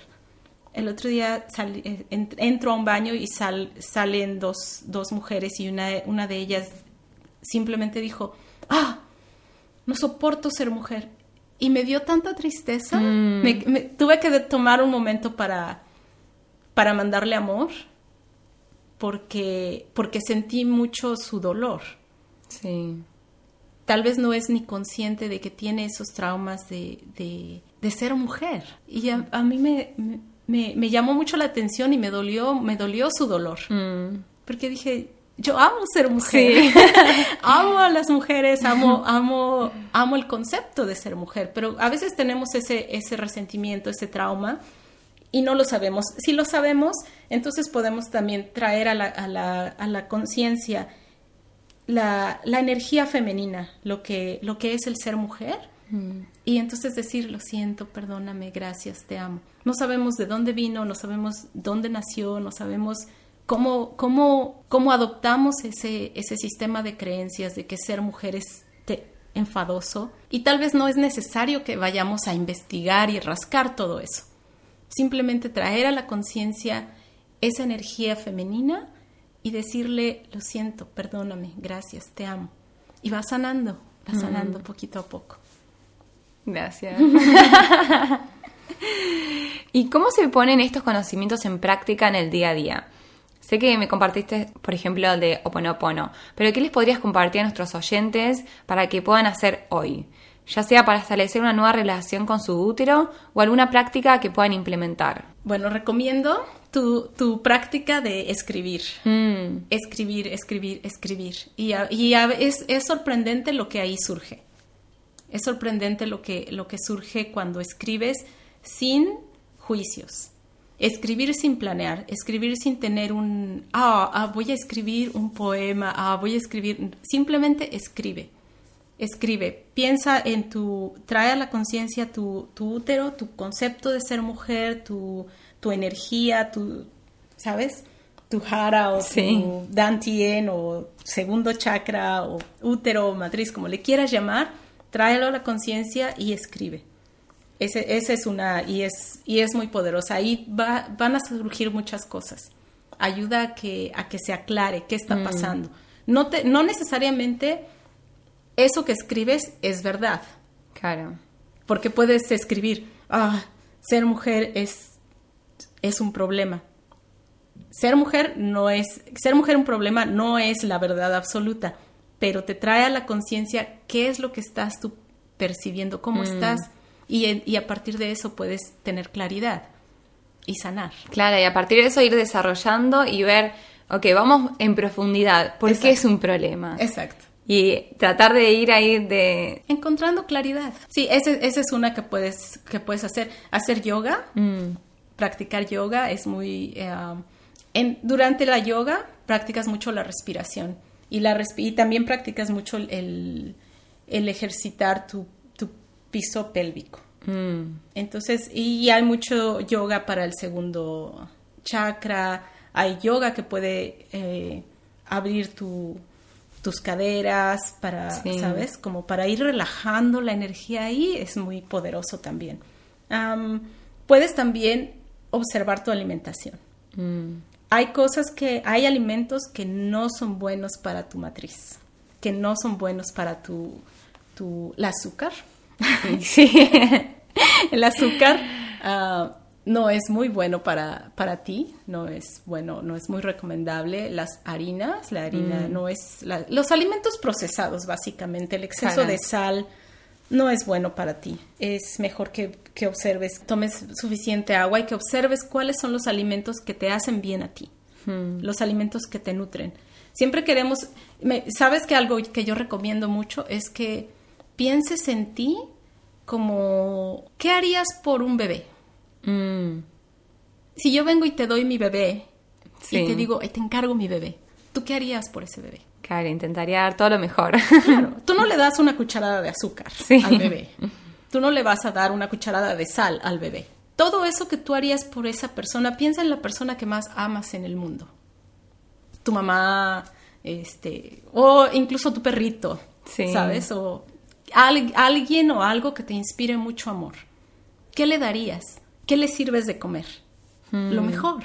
el otro día eh, entro a un baño y salen dos, dos, mujeres y una, una de ellas simplemente dijo, ah, no soporto ser mujer. Y me dio tanta tristeza, mm. me, tuve que tomar un momento para, para mandarle amor, porque, porque sentí mucho su dolor. Sí. Tal vez no es ni consciente de que tiene esos traumas de, de, ser mujer. Y a, mí me me, me, llamó mucho la atención y me dolió, me dolió su dolor. Mm. Porque dije, yo amo ser mujer, [LAUGHS] amo a las mujeres, amo, amo, amo el concepto de ser mujer, pero a veces tenemos ese, ese resentimiento, ese trauma y no lo sabemos. Si lo sabemos, entonces podemos también traer a la, a la, a la conciencia la, la, energía femenina, lo que, lo que es el ser mujer Mm. Y entonces decir, lo siento, perdóname, gracias, te amo. No sabemos de dónde vino, no sabemos dónde nació, no sabemos cómo, cómo, cómo adoptamos ese, ese sistema de creencias de que ser mujer es enfadoso. Y tal vez no es necesario que vayamos a investigar y rascar todo eso. Simplemente traer a la conciencia esa energía femenina y decirle, lo siento, perdóname, gracias, te amo. Y va sanando, va sanando mm. poquito a poco. Gracias. [LAUGHS] ¿Y cómo se ponen estos conocimientos en práctica en el día a día? Sé que me compartiste, por ejemplo, el de Oponopono, pero ¿qué les podrías compartir a nuestros oyentes para que puedan hacer hoy? Ya sea para establecer una nueva relación con su útero o alguna práctica que puedan implementar. Bueno, recomiendo tu, práctica de escribir. Mm. Escribir, escribir, escribir. Y, y es, es sorprendente lo que ahí surge. Es sorprendente lo que, lo que surge cuando escribes sin juicios. Escribir sin planear, escribir sin tener un, ah, ah, voy a escribir un poema, ah, voy a escribir, simplemente escribe. escribe, piensa en tu, trae a la conciencia tu, tu, útero, tu concepto de ser mujer, tu, tu energía, tu, ¿sabes? Tu jara o tu dantien o segundo chakra o útero o matriz, como le quieras llamar, tráelo a la conciencia y escribe. Ese, esa es una, y es, y es muy poderosa. Ahí va, van a surgir muchas cosas. Ayuda a que, a que se aclare qué está mm. pasando. No, te, no necesariamente eso que escribes es verdad. Claro. Porque puedes escribir, ah, ser mujer es, es un problema. Ser mujer no es, ser mujer un problema no es la verdad absoluta, pero te trae a la conciencia qué es lo que estás tú percibiendo, cómo mm. estás, y, y a partir de eso puedes tener claridad y sanar. Claro, y a partir de eso ir desarrollando y ver, ok, vamos en profundidad, ¿por qué es un problema? Exacto y tratar de ir ahí de encontrando claridad sí esa es una que puedes que puedes hacer hacer yoga mm. practicar yoga es muy eh, en, durante la yoga practicas mucho la respiración y la y también practicas mucho el, el ejercitar tu, piso pélvico mm. entonces y hay mucho yoga para el segundo chakra hay yoga que puede eh, abrir tu tus caderas, para, ¿sabes? Como para ir relajando la energía ahí es muy poderoso también. puedes también observar tu alimentación. Mm. Hay cosas que, hay alimentos que no son buenos para tu matriz, que no son buenos para tu, tu el azúcar. [LAUGHS] Sí. el azúcar ah, no es muy bueno para, para ti, no es bueno, no es muy recomendable. Las harinas, la harina mm. no es, los alimentos procesados básicamente, el exceso de sal no es bueno para ti. Es mejor que, que, observes, tomes suficiente agua y que observes cuáles son los alimentos que te hacen bien a ti, hmm. los alimentos que te nutren. Siempre queremos, sabes que algo que yo recomiendo mucho es que pienses en ti como, ¿qué harías por un bebé? Mm. Si yo vengo y te doy mi bebé y te digo, te encargo mi bebé, ¿tú qué harías por ese bebé? Claro, intentaría dar todo lo mejor. Claro, [LAUGHS] tú no le das una cucharada de azúcar al bebé. Tú no le vas a dar una cucharada de sal al bebé. Todo eso que tú harías por esa persona, piensa en la persona que más amas en el mundo. Tu mamá, este, o incluso tu perrito, ¿sabes? O alguien o algo que te inspire mucho amor. ¿Qué le darías? ¿qué le sirves de comer? Lo hmm. mejor.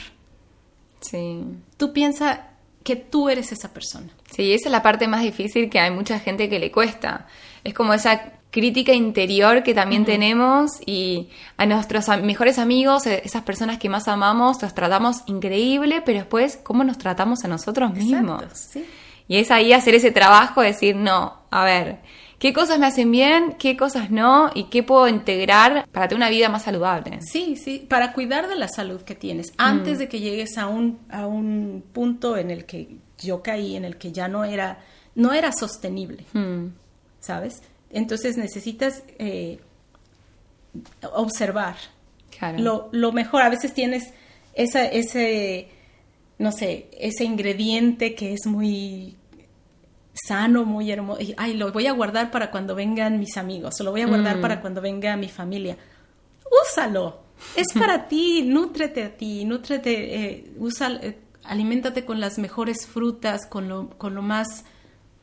Sí. Tú piensa que tú eres esa persona. Sí, esa es la parte más difícil que hay mucha gente que le cuesta. Es como esa crítica interior que también tenemos y a nuestros mejores amigos, e-, esas personas que más amamos, los tratamos increíble, pero después, ¿cómo nos tratamos a nosotros mismos? sí. Y es ahí hacer ese trabajo, decir, no, a ver, qué cosas me hacen bien, qué cosas no y qué puedo integrar para tener una vida más saludable. Sí, sí, para cuidar de la salud que tienes antes mm. de que llegues a un, a un punto en el que yo caí, en el que ya no era, no era sostenible, mm. ¿sabes? Entonces necesitas eh, observar lo, lo mejor. A veces tienes esa, ese, no sé, ese ingrediente que es muy sano, muy hermoso. Ay, lo voy a guardar para cuando vengan mis amigos, o lo voy a guardar mm. para cuando venga mi familia. Úsalo. Es para [LAUGHS] ti, nútrete a ti, nútrete, eh, usa, eh, aliméntate con las mejores frutas, con lo, con lo más,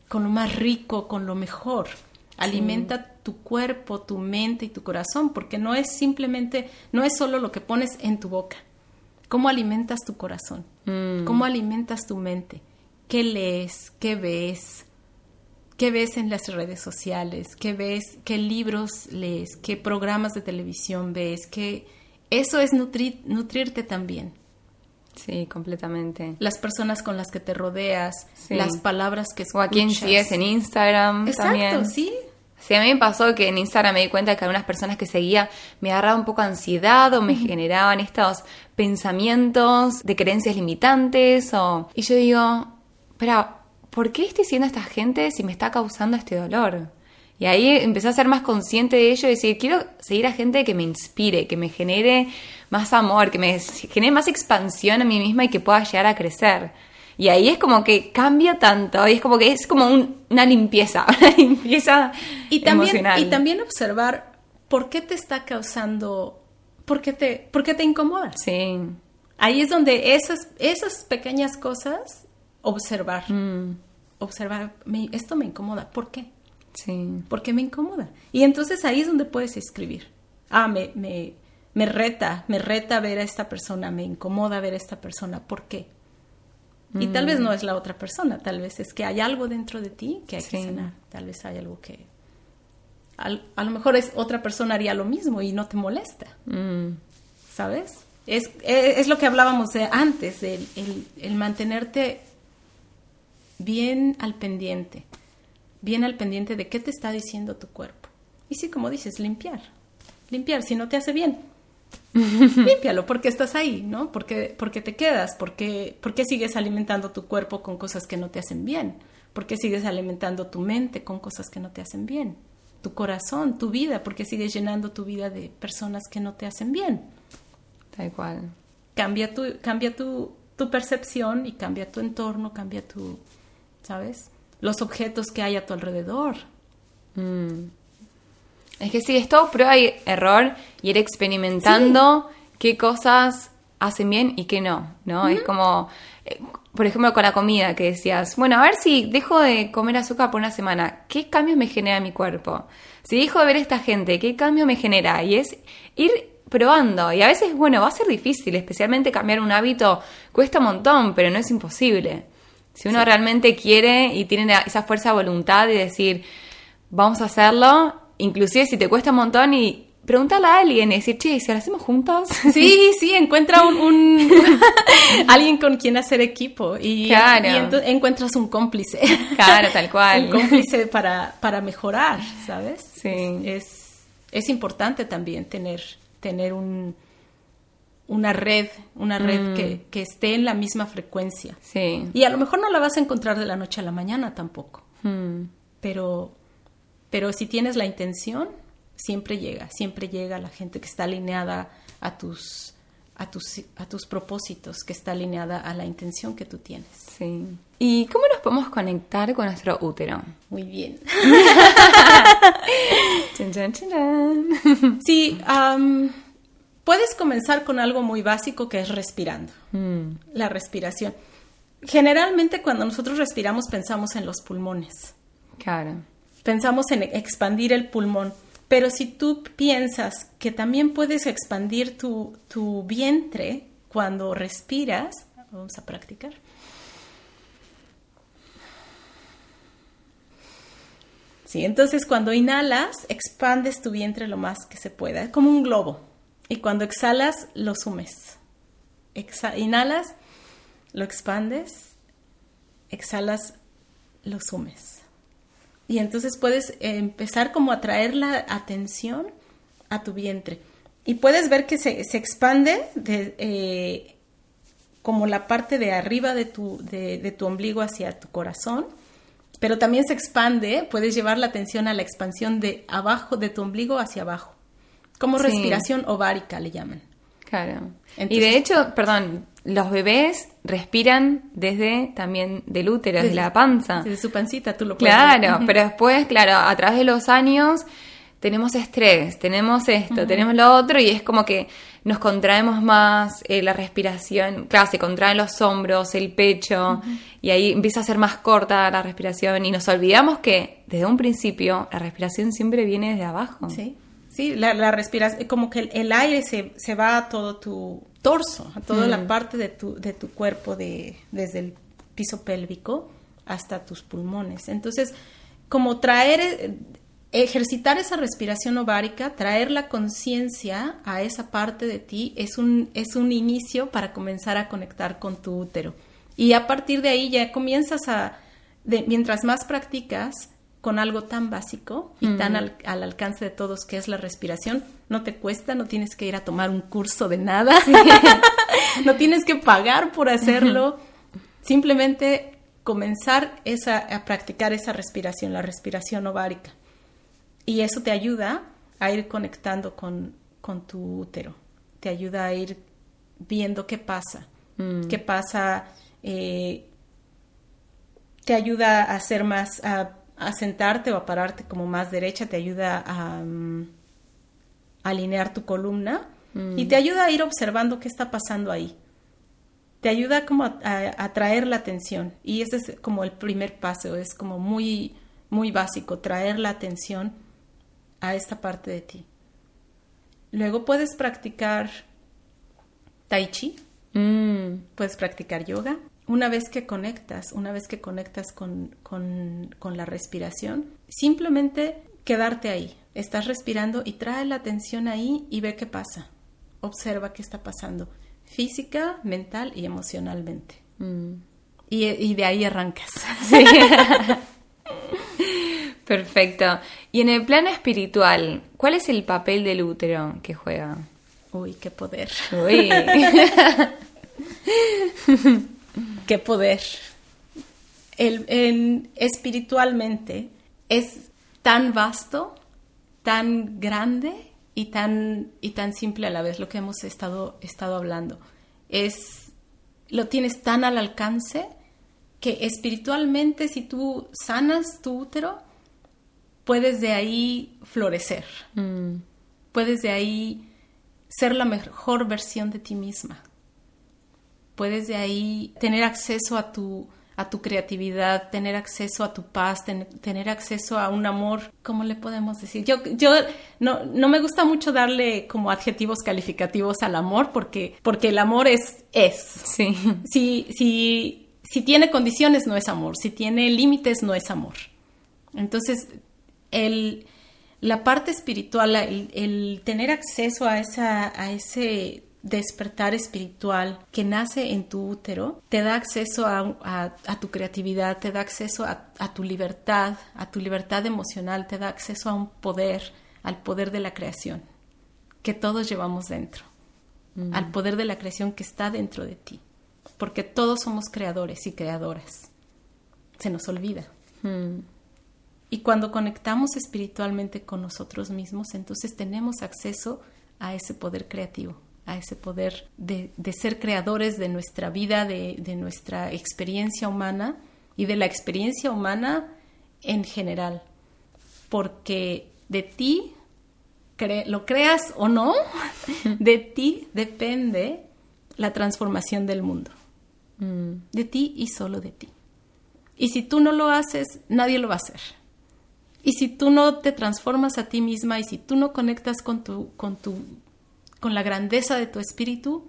con lo más rico, con lo mejor. Alimenta tu cuerpo, tu mente y tu corazón, porque no es simplemente, no es solo lo que pones en tu boca. ¿Cómo alimentas tu corazón? Mm. ¿Cómo alimentas tu mente? ¿Qué lees? ¿Qué ves? ¿Qué ves en las redes sociales? ¿Qué ves? ¿Qué libros lees? ¿Qué programas de televisión ves? ¿Qué... Eso es nutrirte también. Sí, completamente. Las personas con las que te rodeas, las palabras que escuchas. O a quién sigues en Instagram Exacto, sí. Sí, a mí me pasó que en Instagram me di cuenta que algunas personas que seguía me agarraban un poco ansiedad o me generaban estos pensamientos de creencias limitantes o... Y yo digo, pero ¿por qué estoy siendo esta gente si me está causando este dolor? Y ahí empecé a ser más consciente de ello y decir, quiero seguir a gente que me inspire, que me genere más amor, que me genere más expansión a mí misma y que pueda llegar a crecer. Y ahí es como que cambia tanto, y es como que es como un, una limpieza, [LAUGHS] una limpieza y también, emocional. Y también observar por qué te está causando, por qué te, por qué te incomoda. Sí. Ahí es donde esas, esas pequeñas cosas, observar. Mm, Observar, me- esto me incomoda, ¿por qué? sí. ¿Por qué me incomoda? Y entonces ahí es donde puedes escribir. Ah, me, me, me reta, me reta ver a esta persona, me incomoda ver a esta persona, ¿por qué? Y tal vez no es la otra persona, tal vez es que hay algo dentro de ti que hay que sanar, tal vez hay algo que... al- a lo mejor es otra persona haría lo mismo y no te molesta, Mm, ¿sabes? Es, es, es lo que hablábamos de antes, el, el, el mantenerte bien al pendiente, bien al pendiente de qué te está diciendo tu cuerpo. Y sí, como dices, limpiar, limpiar, si no te hace bien, [LAUGHS] límpialo, porque estás ahí, ¿no? Porque, porque te quedas, porque, porque sigues alimentando tu cuerpo con cosas que no te hacen bien, porque sigues alimentando tu mente con cosas que no te hacen bien, tu corazón, tu vida, porque sigues llenando tu vida de personas que no te hacen bien tal cual. cambia tu, cambia tu, tu percepción y cambia tu entorno, cambia tu, ¿sabes? Los objetos que hay a tu alrededor. Mm. Es que sí, es todo prueba y error y ir experimentando qué cosas hacen bien y qué no, ¿no? Es como, eh, por ejemplo, con la comida que decías, bueno, a ver si dejo de comer azúcar por una semana, ¿qué cambios me genera mi cuerpo? Si dejo de ver a esta gente, ¿qué cambio me genera? Y es ir probando. Y a veces, bueno, va a ser difícil, especialmente cambiar un hábito cuesta un montón, pero no es imposible. Si uno realmente quiere y tiene esa fuerza de voluntad de decir, vamos a hacerlo, inclusive si te cuesta un montón y preguntarle a alguien y decir, che, ¿si lo hacemos juntos? [LAUGHS] Sí, sí, encuentra un, un- [LAUGHS] alguien con quien hacer equipo y, Claro. y ento- encuentras un cómplice. Claro, tal [LAUGHS] cual. un cómplice para, para mejorar, ¿sabes? Sí. Es, es importante también tener, tener un, una red, una red Mm. que, que esté en la misma frecuencia. Sí. Y a lo mejor no la vas a encontrar de la noche a la mañana tampoco, Mm. pero, pero si tienes la intención, siempre llega, siempre llega la gente que está alineada a tus, a tus, a tus propósitos, que está alineada a la intención que tú tienes. Sí. ¿Y cómo nos podemos conectar con nuestro útero? Muy bien. Chan, [LAUGHS] chan, chan, chan. Sí, puedes comenzar con algo muy básico que es respirando, Mm, la respiración. Generalmente cuando nosotros respiramos pensamos en los pulmones. Claro. pensamos en expandir el pulmón, pero si tú piensas que también puedes expandir tu, tu vientre cuando respiras, vamos a practicar. Sí, entonces cuando inhalas, expandes tu vientre lo más que se pueda, como un globo. Y cuando exhalas, lo sumes. Inhalas, lo expandes, exhalas, lo sumes. Y entonces puedes empezar como a traer la atención a tu vientre. Y puedes ver que se, se expande de, eh, como la parte de arriba de tu, de, de tu ombligo hacia tu corazón, pero también se expande, puedes llevar la atención a la expansión de abajo, de tu ombligo hacia abajo, como Sí. respiración ovárica le llaman. Claro. y de hecho, perdón, los bebés respiran desde también del útero, desde, Desde- la panza. Desde su pancita tú lo puedes ver. Claro, pero después, claro, a través de los años tenemos estrés, tenemos esto, tenemos lo otro y es como que nos contraemos más, eh, la respiración, claro, se contraen los hombros, el pecho y ahí empieza a ser más corta la respiración y nos olvidamos que desde un principio la respiración siempre viene desde abajo. Sí, sí, la, la respiración, como que el, el aire se, se va a todo tu torso, a toda la parte de tu, de tu cuerpo, de, desde el piso pélvico hasta tus pulmones. Entonces, como traer, eh, ejercitar esa respiración ovárica, traer la conciencia a esa parte de ti es un, es un inicio para comenzar a conectar con tu útero. Y a partir de ahí ya comienzas a, de- mientras más practicas con algo tan básico y tan al, al alcance de todos que es la respiración, no te cuesta, no tienes que ir a tomar un curso de nada, [LAUGHS] no tienes que pagar por hacerlo, simplemente comenzar esa, a practicar esa respiración, la respiración ovárica. Y eso te ayuda a ir conectando con, con tu útero, te ayuda a ir viendo qué pasa, Mm. qué pasa, eh, te ayuda a ser más, a, a sentarte o a pararte como más derecha, te ayuda a, mm, alinear tu columna y te ayuda a ir observando qué está pasando ahí. Te ayuda como a, a, traer la atención y ese es como el primer paso, es como muy, muy básico, traer la atención a esta parte de ti. Luego puedes practicar tai chi, mm. puedes practicar yoga. Una vez que conectas, una vez que conectas con, con la respiración, simplemente quedarte ahí. Estás respirando y trae la atención ahí y ve qué pasa. Observa qué está pasando, física, mental y emocionalmente. Mm. Y, de ahí arrancas. [LAUGHS] Perfecto. Y en el plano espiritual, ¿cuál es el papel del útero que juega? Uy, qué poder. Uy. [LAUGHS] qué poder. El, espiritualmente es tan vasto, tan grande y tan, y tan simple a la vez lo que hemos estado, estado hablando. Es, lo tienes tan al alcance que espiritualmente si tú sanas tu útero, puedes de ahí florecer. Mm. Puedes de ahí ser la mejor versión de ti misma. Puedes de ahí tener acceso a tu, a tu creatividad, tener acceso a tu paz, tener acceso a un amor, ¿cómo le podemos decir? Yo, yo no, no, me gusta mucho darle como adjetivos calificativos al amor porque, porque el amor es, es. Sí. Si, si, si tiene condiciones no es amor, si tiene límites no es amor. Entonces, el, la parte espiritual, el, el tener acceso a, esa, a ese despertar espiritual que nace en tu útero te da acceso a, tu creatividad, te da acceso a, tu libertad, a tu libertad emocional, te da acceso a un poder, al poder de la creación que todos llevamos dentro, mm. al poder de la creación que está dentro de ti, porque todos somos creadores y creadoras. Se nos olvida. Mm. Y cuando conectamos espiritualmente con nosotros mismos, entonces tenemos acceso a ese poder creativo a ese poder de, ser creadores de nuestra vida, de, nuestra experiencia humana y de la experiencia humana en general. Porque de ti, lo creas o no, [LAUGHS] de ti depende la transformación del mundo. Mm. De ti y solo de ti. Y si tú no lo haces, nadie lo va a hacer. Y si tú no te transformas a ti misma y si tú no conectas con tu, con tu con la grandeza de tu espíritu,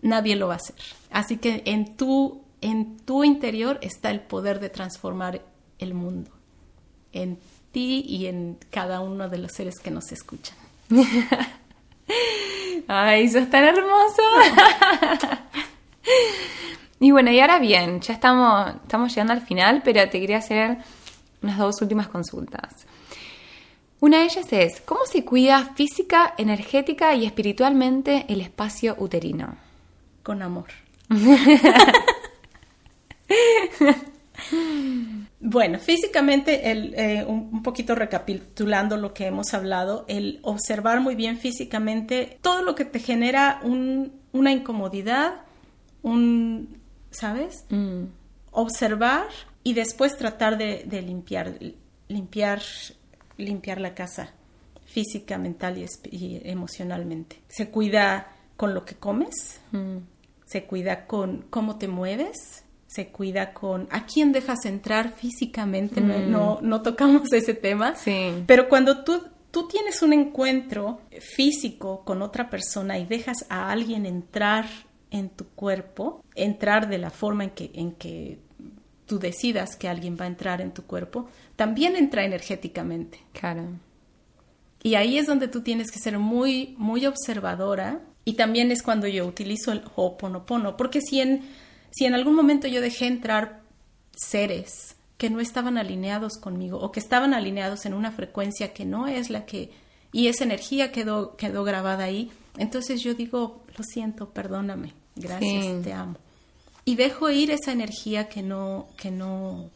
nadie lo va a hacer. Así que en tu, en tu interior está el poder de transformar el mundo, en ti y en cada uno de los seres que nos escuchan. [LAUGHS] Ay, eso es tan hermoso. [LAUGHS] y bueno, y ahora bien, ya estamos, estamos llegando al final, pero te quería hacer unas dos últimas consultas. Una de ellas es, ¿cómo se cuida física, energética y espiritualmente el espacio uterino? Con amor. [LAUGHS] bueno, físicamente, el, eh, un poquito recapitulando lo que hemos hablado, el observar muy bien físicamente todo lo que te genera una incomodidad, un, ¿sabes? Mm. Observar y después tratar de, de limpiar, limpiar limpiar la casa física, mental y, emocionalmente. Se cuida con lo que comes, mm. se cuida con cómo te mueves, se cuida con a quién dejas entrar físicamente, no, mm. no, tocamos [LAUGHS] ese tema, pero cuando tú, tú tienes un encuentro físico con otra persona y dejas a alguien entrar en tu cuerpo, entrar de la forma en que, en que tú decidas que alguien va a entrar en tu cuerpo, también entra energéticamente. Claro. Y ahí es donde tú tienes que ser muy, muy observadora. Y también es cuando yo utilizo el Ho'oponopono. Porque si en, si en algún momento yo dejé entrar seres que no estaban alineados conmigo o que estaban alineados en una frecuencia que no es la que... y esa energía quedó, quedó grabada ahí, entonces yo digo, lo siento, perdóname, gracias, te amo. Y dejo ir esa energía que no, que no,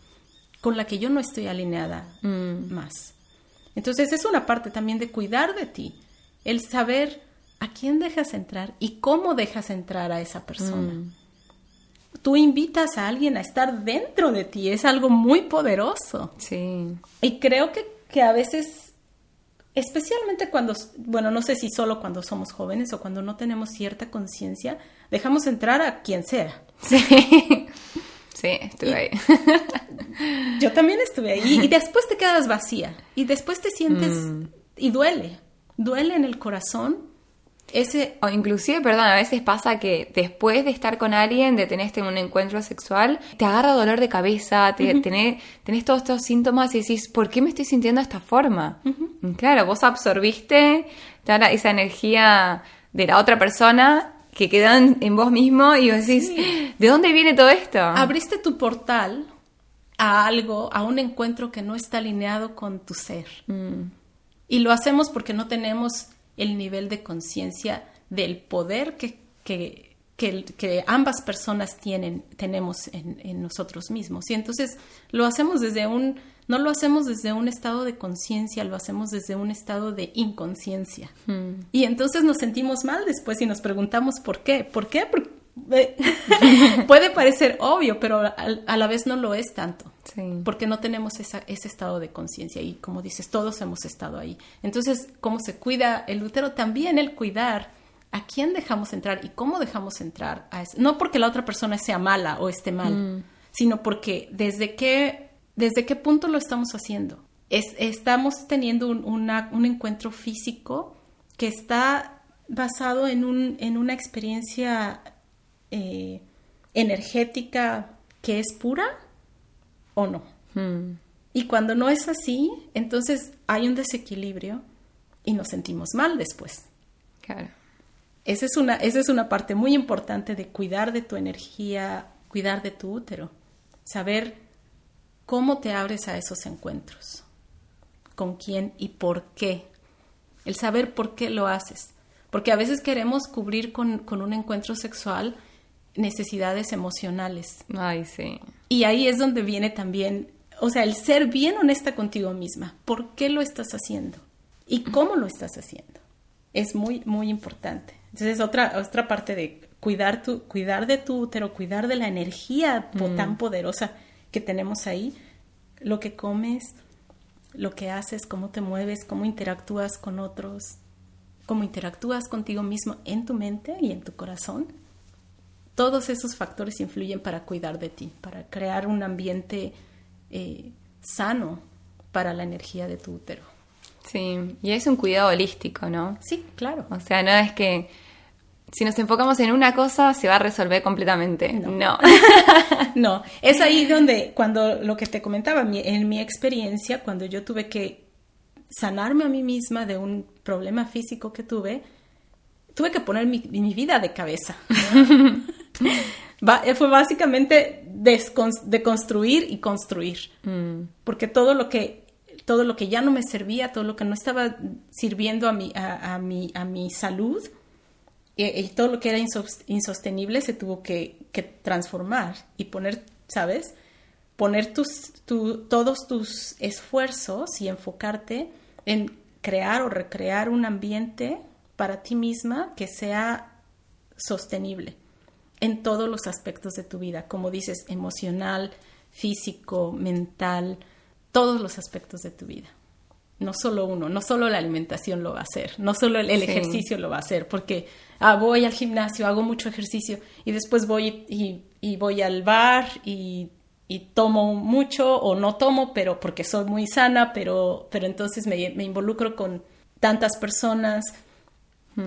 con la que yo no estoy alineada mm. más. Entonces es una parte también de cuidar de ti, el saber a quién dejas entrar y cómo dejas entrar a esa persona. Mm. tú invitas a alguien a estar dentro de ti, es algo muy poderoso. Sí. Y creo que, que a veces, especialmente cuando, bueno, no sé si solo cuando somos jóvenes o cuando no tenemos cierta conciencia, dejamos entrar a quien sea. Sí. [LAUGHS] Sí, estuve ahí. [LAUGHS] Yo también estuve ahí. Y después te quedas vacía. Y después te sientes... Mm. Y duele. Duele en el corazón. Ese... O inclusive, perdón, a veces pasa que después de estar con alguien, de tener este un encuentro sexual, te agarra dolor de cabeza, te, tenés, tenés todos estos síntomas y decís, ¿por qué me estoy sintiendo de esta forma? Y Claro, vos absorbiste esa energía de la otra persona que queda en, vos mismo y vos decís, ¿de dónde viene todo esto? Abriste tu portal a algo, a un encuentro que no está alineado con tu ser. Mm, Y lo hacemos porque no tenemos el nivel de conciencia del poder que, que, que- que ambas personas tienen, tenemos en, en nosotros mismos. Y entonces lo hacemos desde un, no lo hacemos desde un estado de conciencia, lo hacemos desde un estado de inconsciencia. mm. Y entonces nos sentimos mal después y nos preguntamos por qué. ¿Por qué? Porque, [LAUGHS] puede parecer obvio, pero a, la vez no lo es tanto Sí. porque no tenemos esa- ese estado de conciencia y como dices, todos hemos estado ahí. Entonces, ¿cómo se cuida el útero? También el cuidar a quién dejamos entrar y cómo dejamos entrar a ese- No porque la otra persona sea mala o esté mal, sino porque desde qué, desde qué punto lo estamos haciendo. Es- estamos teniendo un, una- un encuentro físico que está basado en, un, en una experiencia eh, energética que es pura o no. Mm, Y cuando no es así, entonces hay un desequilibrio y nos sentimos mal después. claro. Esa es una, esa es una parte muy importante de cuidar de tu energía, cuidar de tu útero. Saber cómo te abres a esos encuentros, con quién y por qué. El saber por qué lo haces. Porque a veces queremos cubrir con, con un encuentro sexual necesidades emocionales. Ay, sí. Y ahí es donde viene también, o sea, el ser bien honesta contigo misma. ¿Por qué lo estás haciendo? ¿Y cómo lo estás haciendo? Es muy, muy importante. Entonces, otra, otra parte de cuidar, tu, cuidar de tu útero, cuidar de la energía tan poderosa que tenemos ahí, lo que comes, lo que haces, cómo te mueves, cómo interactúas con otros, cómo interactúas contigo mismo en tu mente y en tu corazón todos esos factores influyen para cuidar de ti, para crear un ambiente eh, sano para la energía de tu útero. Sí, y es un cuidado holístico, ¿no? Sí, claro. O sea, no es que si nos enfocamos en una cosa se va a resolver completamente. No. No. [LAUGHS] No, es ahí [LAUGHS] donde, cuando lo que te comentaba, mi- en mi experiencia, cuando yo tuve que sanarme a mí misma de un problema físico que tuve, tuve que poner mi, mi vida de cabeza. [LAUGHS] Va- fue básicamente deconstruir y construir. Mm, porque todo lo que todo lo que ya no me servía, todo lo que no estaba sirviendo a mi, a, a mi, a mi salud y, y todo lo que era insos- insostenible se tuvo que, que transformar y poner, ¿sabes? Poner tus, tu- todos tus esfuerzos y enfocarte en crear o recrear un ambiente para ti misma que sea sostenible en todos los aspectos de tu vida, como dices, emocional, físico, mental, todos los aspectos de tu vida. No solo uno, no solo la alimentación lo va a hacer, no solo el, el Sí. ejercicio lo va a hacer, porque ah, voy al gimnasio, hago mucho ejercicio y después voy y, y voy al bar y, y tomo mucho o no tomo, pero porque soy muy sana, pero, pero entonces me, me involucro con tantas personas,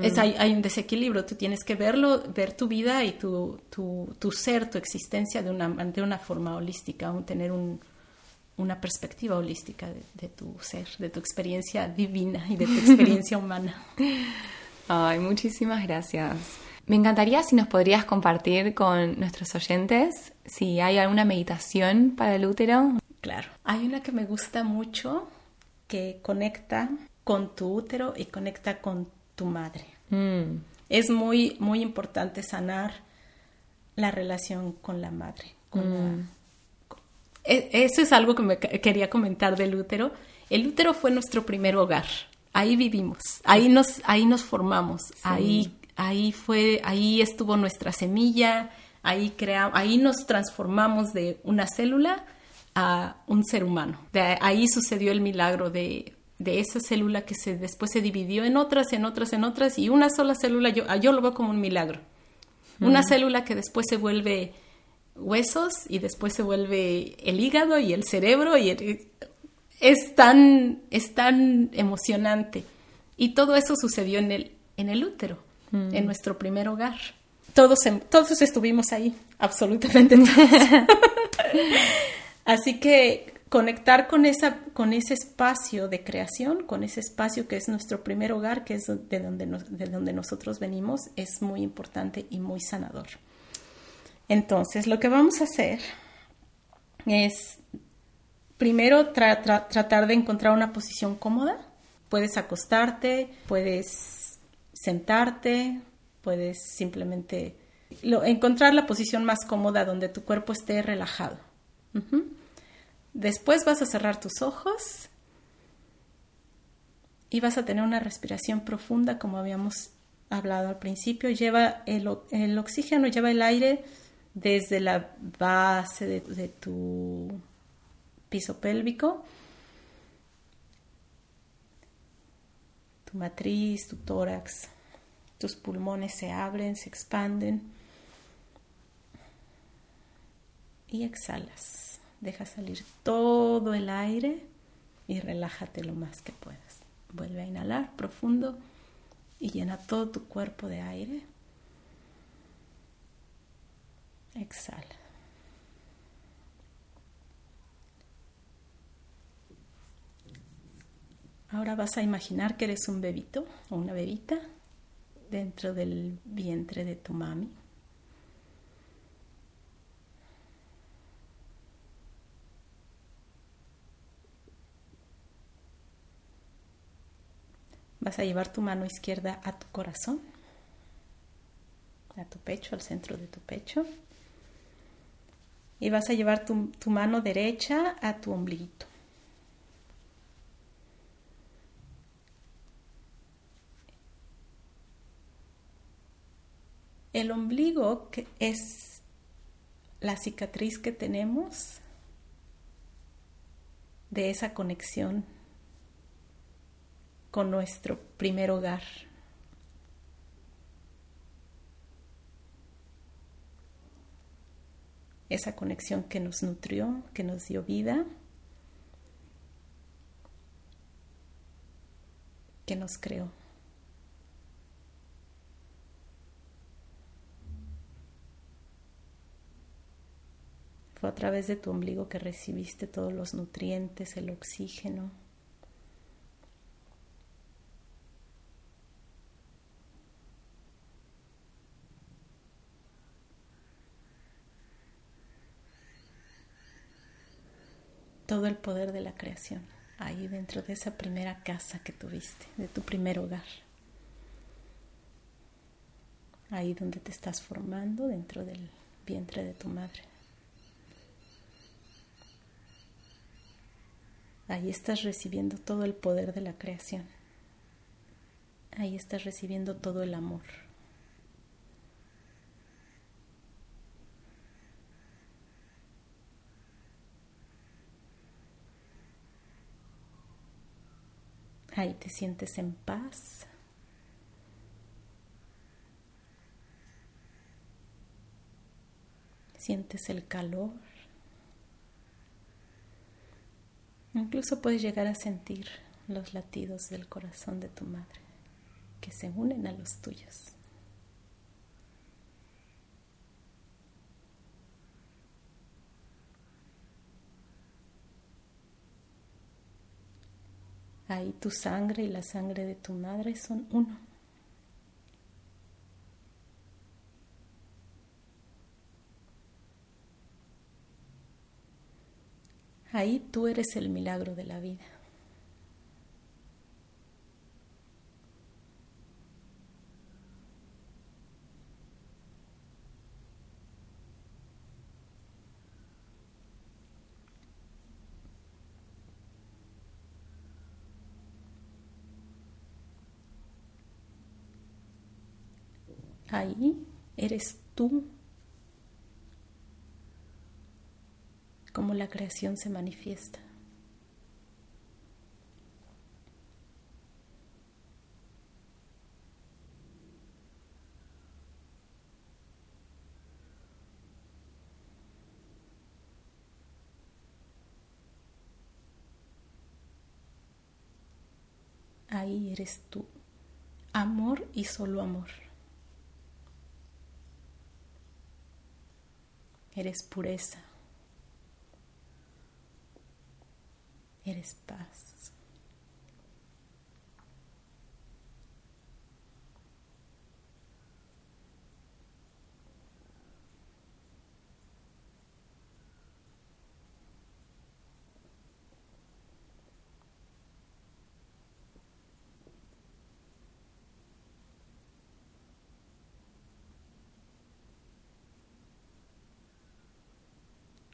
es, hay, hay un desequilibrio, tú tienes que verlo, ver tu vida y tu, tu, tu ser, tu existencia de una, de una forma holística, un- tener un- una perspectiva holística de, de tu ser, de tu experiencia divina y de tu [LAUGHS] experiencia humana. Ay, muchísimas gracias. Me encantaría si nos podrías compartir con nuestros oyentes si hay alguna meditación para el útero. Claro. Hay una que me gusta mucho que conecta con tu útero y conecta con tu madre. Mm, Es muy, muy importante sanar la relación con la madre. con la- E- Eso es algo que me quería comentar del útero. El útero fue nuestro primer hogar. Ahí vivimos, ahí nos, ahí nos formamos, ahí, ahí fue, ahí estuvo nuestra semilla, Ahí, crea, ahí nos transformamos de una célula a un ser humano. De ahí sucedió el milagro de, de esa célula que se, después se dividió en otras, en otras, en otras, y una sola célula, yo, yo lo veo como un milagro. Una célula que después se vuelve huesos y después se vuelve el hígado y el cerebro y es, tan, es tan emocionante. Y todo eso sucedió en el, en el útero, en nuestro primer hogar. Todos, todos estuvimos ahí, absolutamente [LAUGHS] Así que conectar con, esa, con ese espacio de creación, con ese espacio que es nuestro primer hogar, que es de donde, de donde nosotros venimos, es muy importante y muy sanador. Entonces, lo que vamos a hacer es primero tratar de encontrar una posición cómoda. Puedes acostarte, puedes sentarte, puedes simplemente encontrar la posición más cómoda donde tu cuerpo esté relajado. Después vas a cerrar tus ojos y vas a tener una respiración profunda como habíamos hablado al principio. Lleva el, oxígeno, lleva el aire desde la base de, tu piso pélvico, tu matriz, tu tórax, tus pulmones se abren, se expanden y exhalas. Deja salir todo el aire y relájate lo más que puedas. Vuelve a inhalar profundo y llena todo tu cuerpo de aire. Exhala. Ahora vas a imaginar que eres un bebito o una bebita dentro del vientre de tu mami. Vas a llevar tu mano izquierda a tu corazón, a tu pecho, al centro de tu pecho. Y vas a llevar tu, mano derecha a tu ombliguito. El ombligo que es la cicatriz que tenemos de esa conexión con nuestro primer hogar. Esa conexión que nos nutrió, que nos dio vida, que nos creó. Fue a través de tu ombligo que recibiste todos los nutrientes, el oxígeno. todo el poder de la creación ahí dentro de esa primera casa que tuviste, de tu primer hogar. Ahí donde te estás formando dentro del vientre de tu madre. Ahí estás recibiendo todo el poder de la creación. Ahí estás recibiendo todo el amor. Ahí te sientes en paz. Sientes el calor. Incluso puedes llegar a sentir los latidos del corazón de tu madre que se unen a los tuyos. Ahí tu sangre y la sangre de tu madre son uno. Ahí tú eres el milagro de la vida. Ahí eres tú cómo la creación se manifiesta. Ahí eres tú, amor y solo amor. Eres pureza. Eres paz.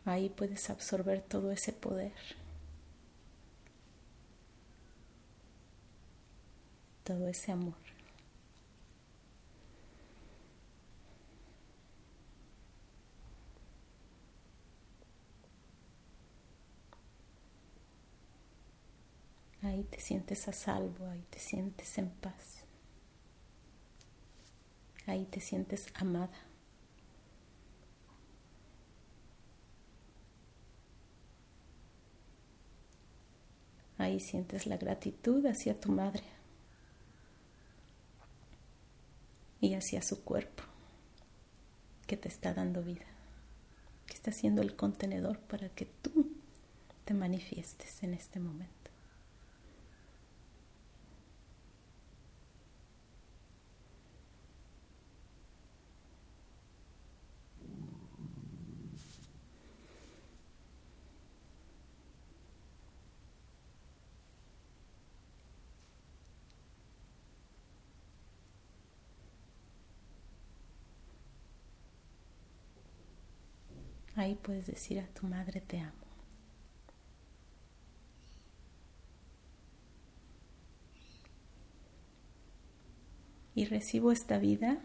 Ahí puedes absorber todo ese poder. Todo ese amor. Ahí te sientes a salvo, ahí te sientes en paz. Ahí te sientes amada. Ahí sientes la gratitud hacia tu madre y hacia su cuerpo que te está dando vida, que está siendo el contenedor para que tú te manifiestes en este momento. Ahí puedes decir a tu madre te amo. Y recibo esta vida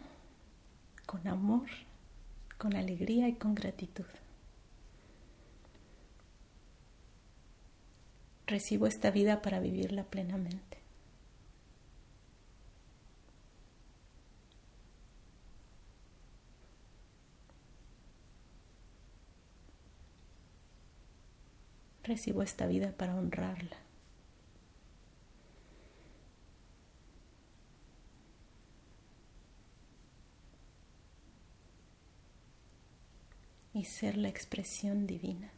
con amor, con alegría y con gratitud. Recibo esta vida para vivirla plenamente. Recibo esta vida para honrarla. Y ser la expresión divina.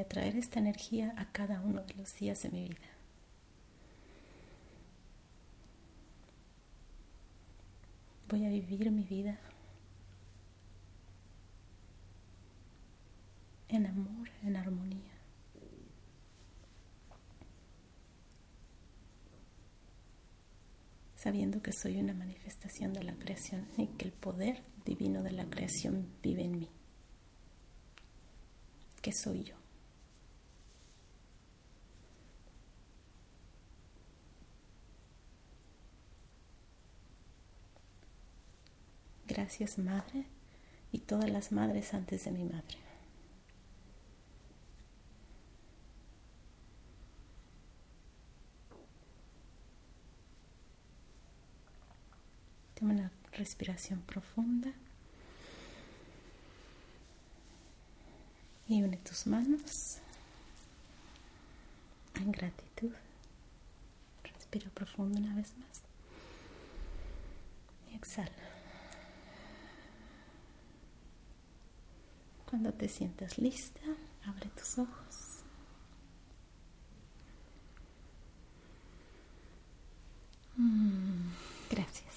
A traer esta energía a cada uno de los días de mi vida. Voy a vivir mi vida en amor, en armonía. Sabiendo que soy una manifestación de la creación y que el poder divino de la creación vive en mí. Que soy yo. Gracias Madre y todas las madres antes de mi madre. Toma una respiración profunda y une tus manos en gratitud. Respira profundo una vez más y exhala. Cuando te sientas lista, abre tus ojos. Mm, gracias.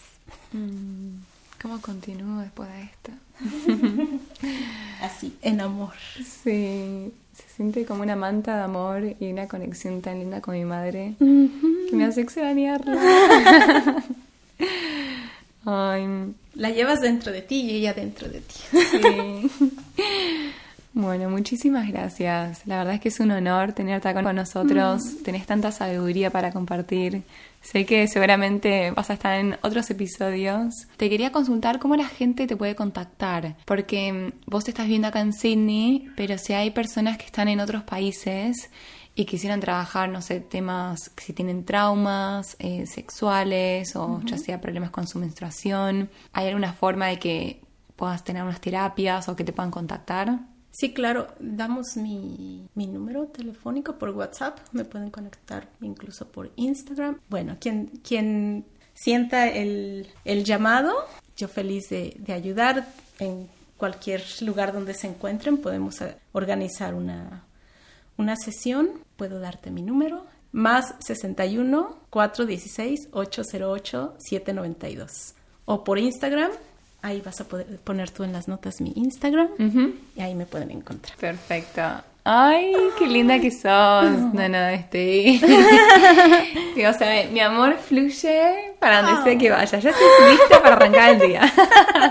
Mm, ¿Cómo continúo después de esto? [LAUGHS] Así, en amor. Sí, se siente como una manta de amor y una conexión tan linda con mi madre que me hace extrañarla. [LAUGHS] Ay. La llevas dentro de ti y ella dentro de ti. Sí. [LAUGHS] Bueno, muchísimas gracias. La verdad es que es un honor tenerte acá con nosotros. Mm. Tenés tanta sabiduría para compartir. Sé que seguramente vas a estar en otros episodios. Te quería consultar cómo la gente te puede contactar, porque mm, vos te estás viendo acá en Sydney, pero si hay personas que están en otros países y quisieran trabajar, no sé, temas, si tienen traumas eh, sexuales o ya sea problemas con su menstruación, ¿hay alguna forma de que puedas tener unas terapias o que te puedan contactar? Sí, claro, damos mi, número telefónico por WhatsApp, me pueden conectar incluso por Instagram. Bueno, quien, quien sienta el, llamado, yo feliz de, ayudar en cualquier lugar donde se encuentren, podemos eh, organizar una, una sesión, puedo darte mi número, más 61 416 808 792 o por Instagram ahí vas a poder poner tú en las notas mi Instagram y ahí me pueden encontrar. Perfecto. Ay, qué linda que sos. [LAUGHS] No, no, estoy. [LAUGHS] o sea, mi amor fluye para donde sea que vaya. Ya estoy lista para arrancar el día.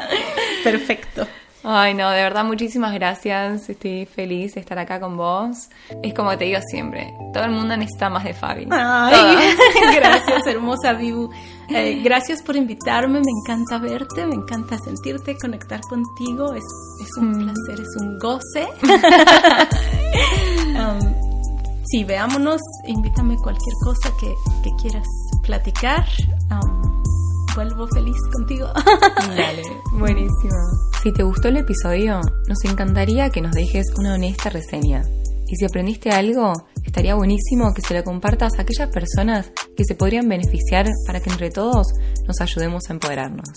[LAUGHS] Perfecto. Ay, no, de verdad, muchísimas gracias. Estoy feliz de estar acá con vos. Es como te digo siempre, todo el mundo necesita más de Fabi. Ay, [LAUGHS] gracias, hermosa Vivu. Eh, gracias por invitarme, me encanta verte, me encanta sentirte, conectar contigo. Es, es un mm. placer, es un goce. [LAUGHS] um, sí, veámonos, invítame cualquier cosa que, que quieras platicar. Um, vuelvo feliz contigo. [LAUGHS] Dale, buenísimo. Si te gustó el episodio, nos encantaría que nos dejes una honesta reseña. Y si aprendiste algo, estaría buenísimo que se lo compartas a aquellas personas que se podrían beneficiar para que entre todos nos ayudemos a empoderarnos.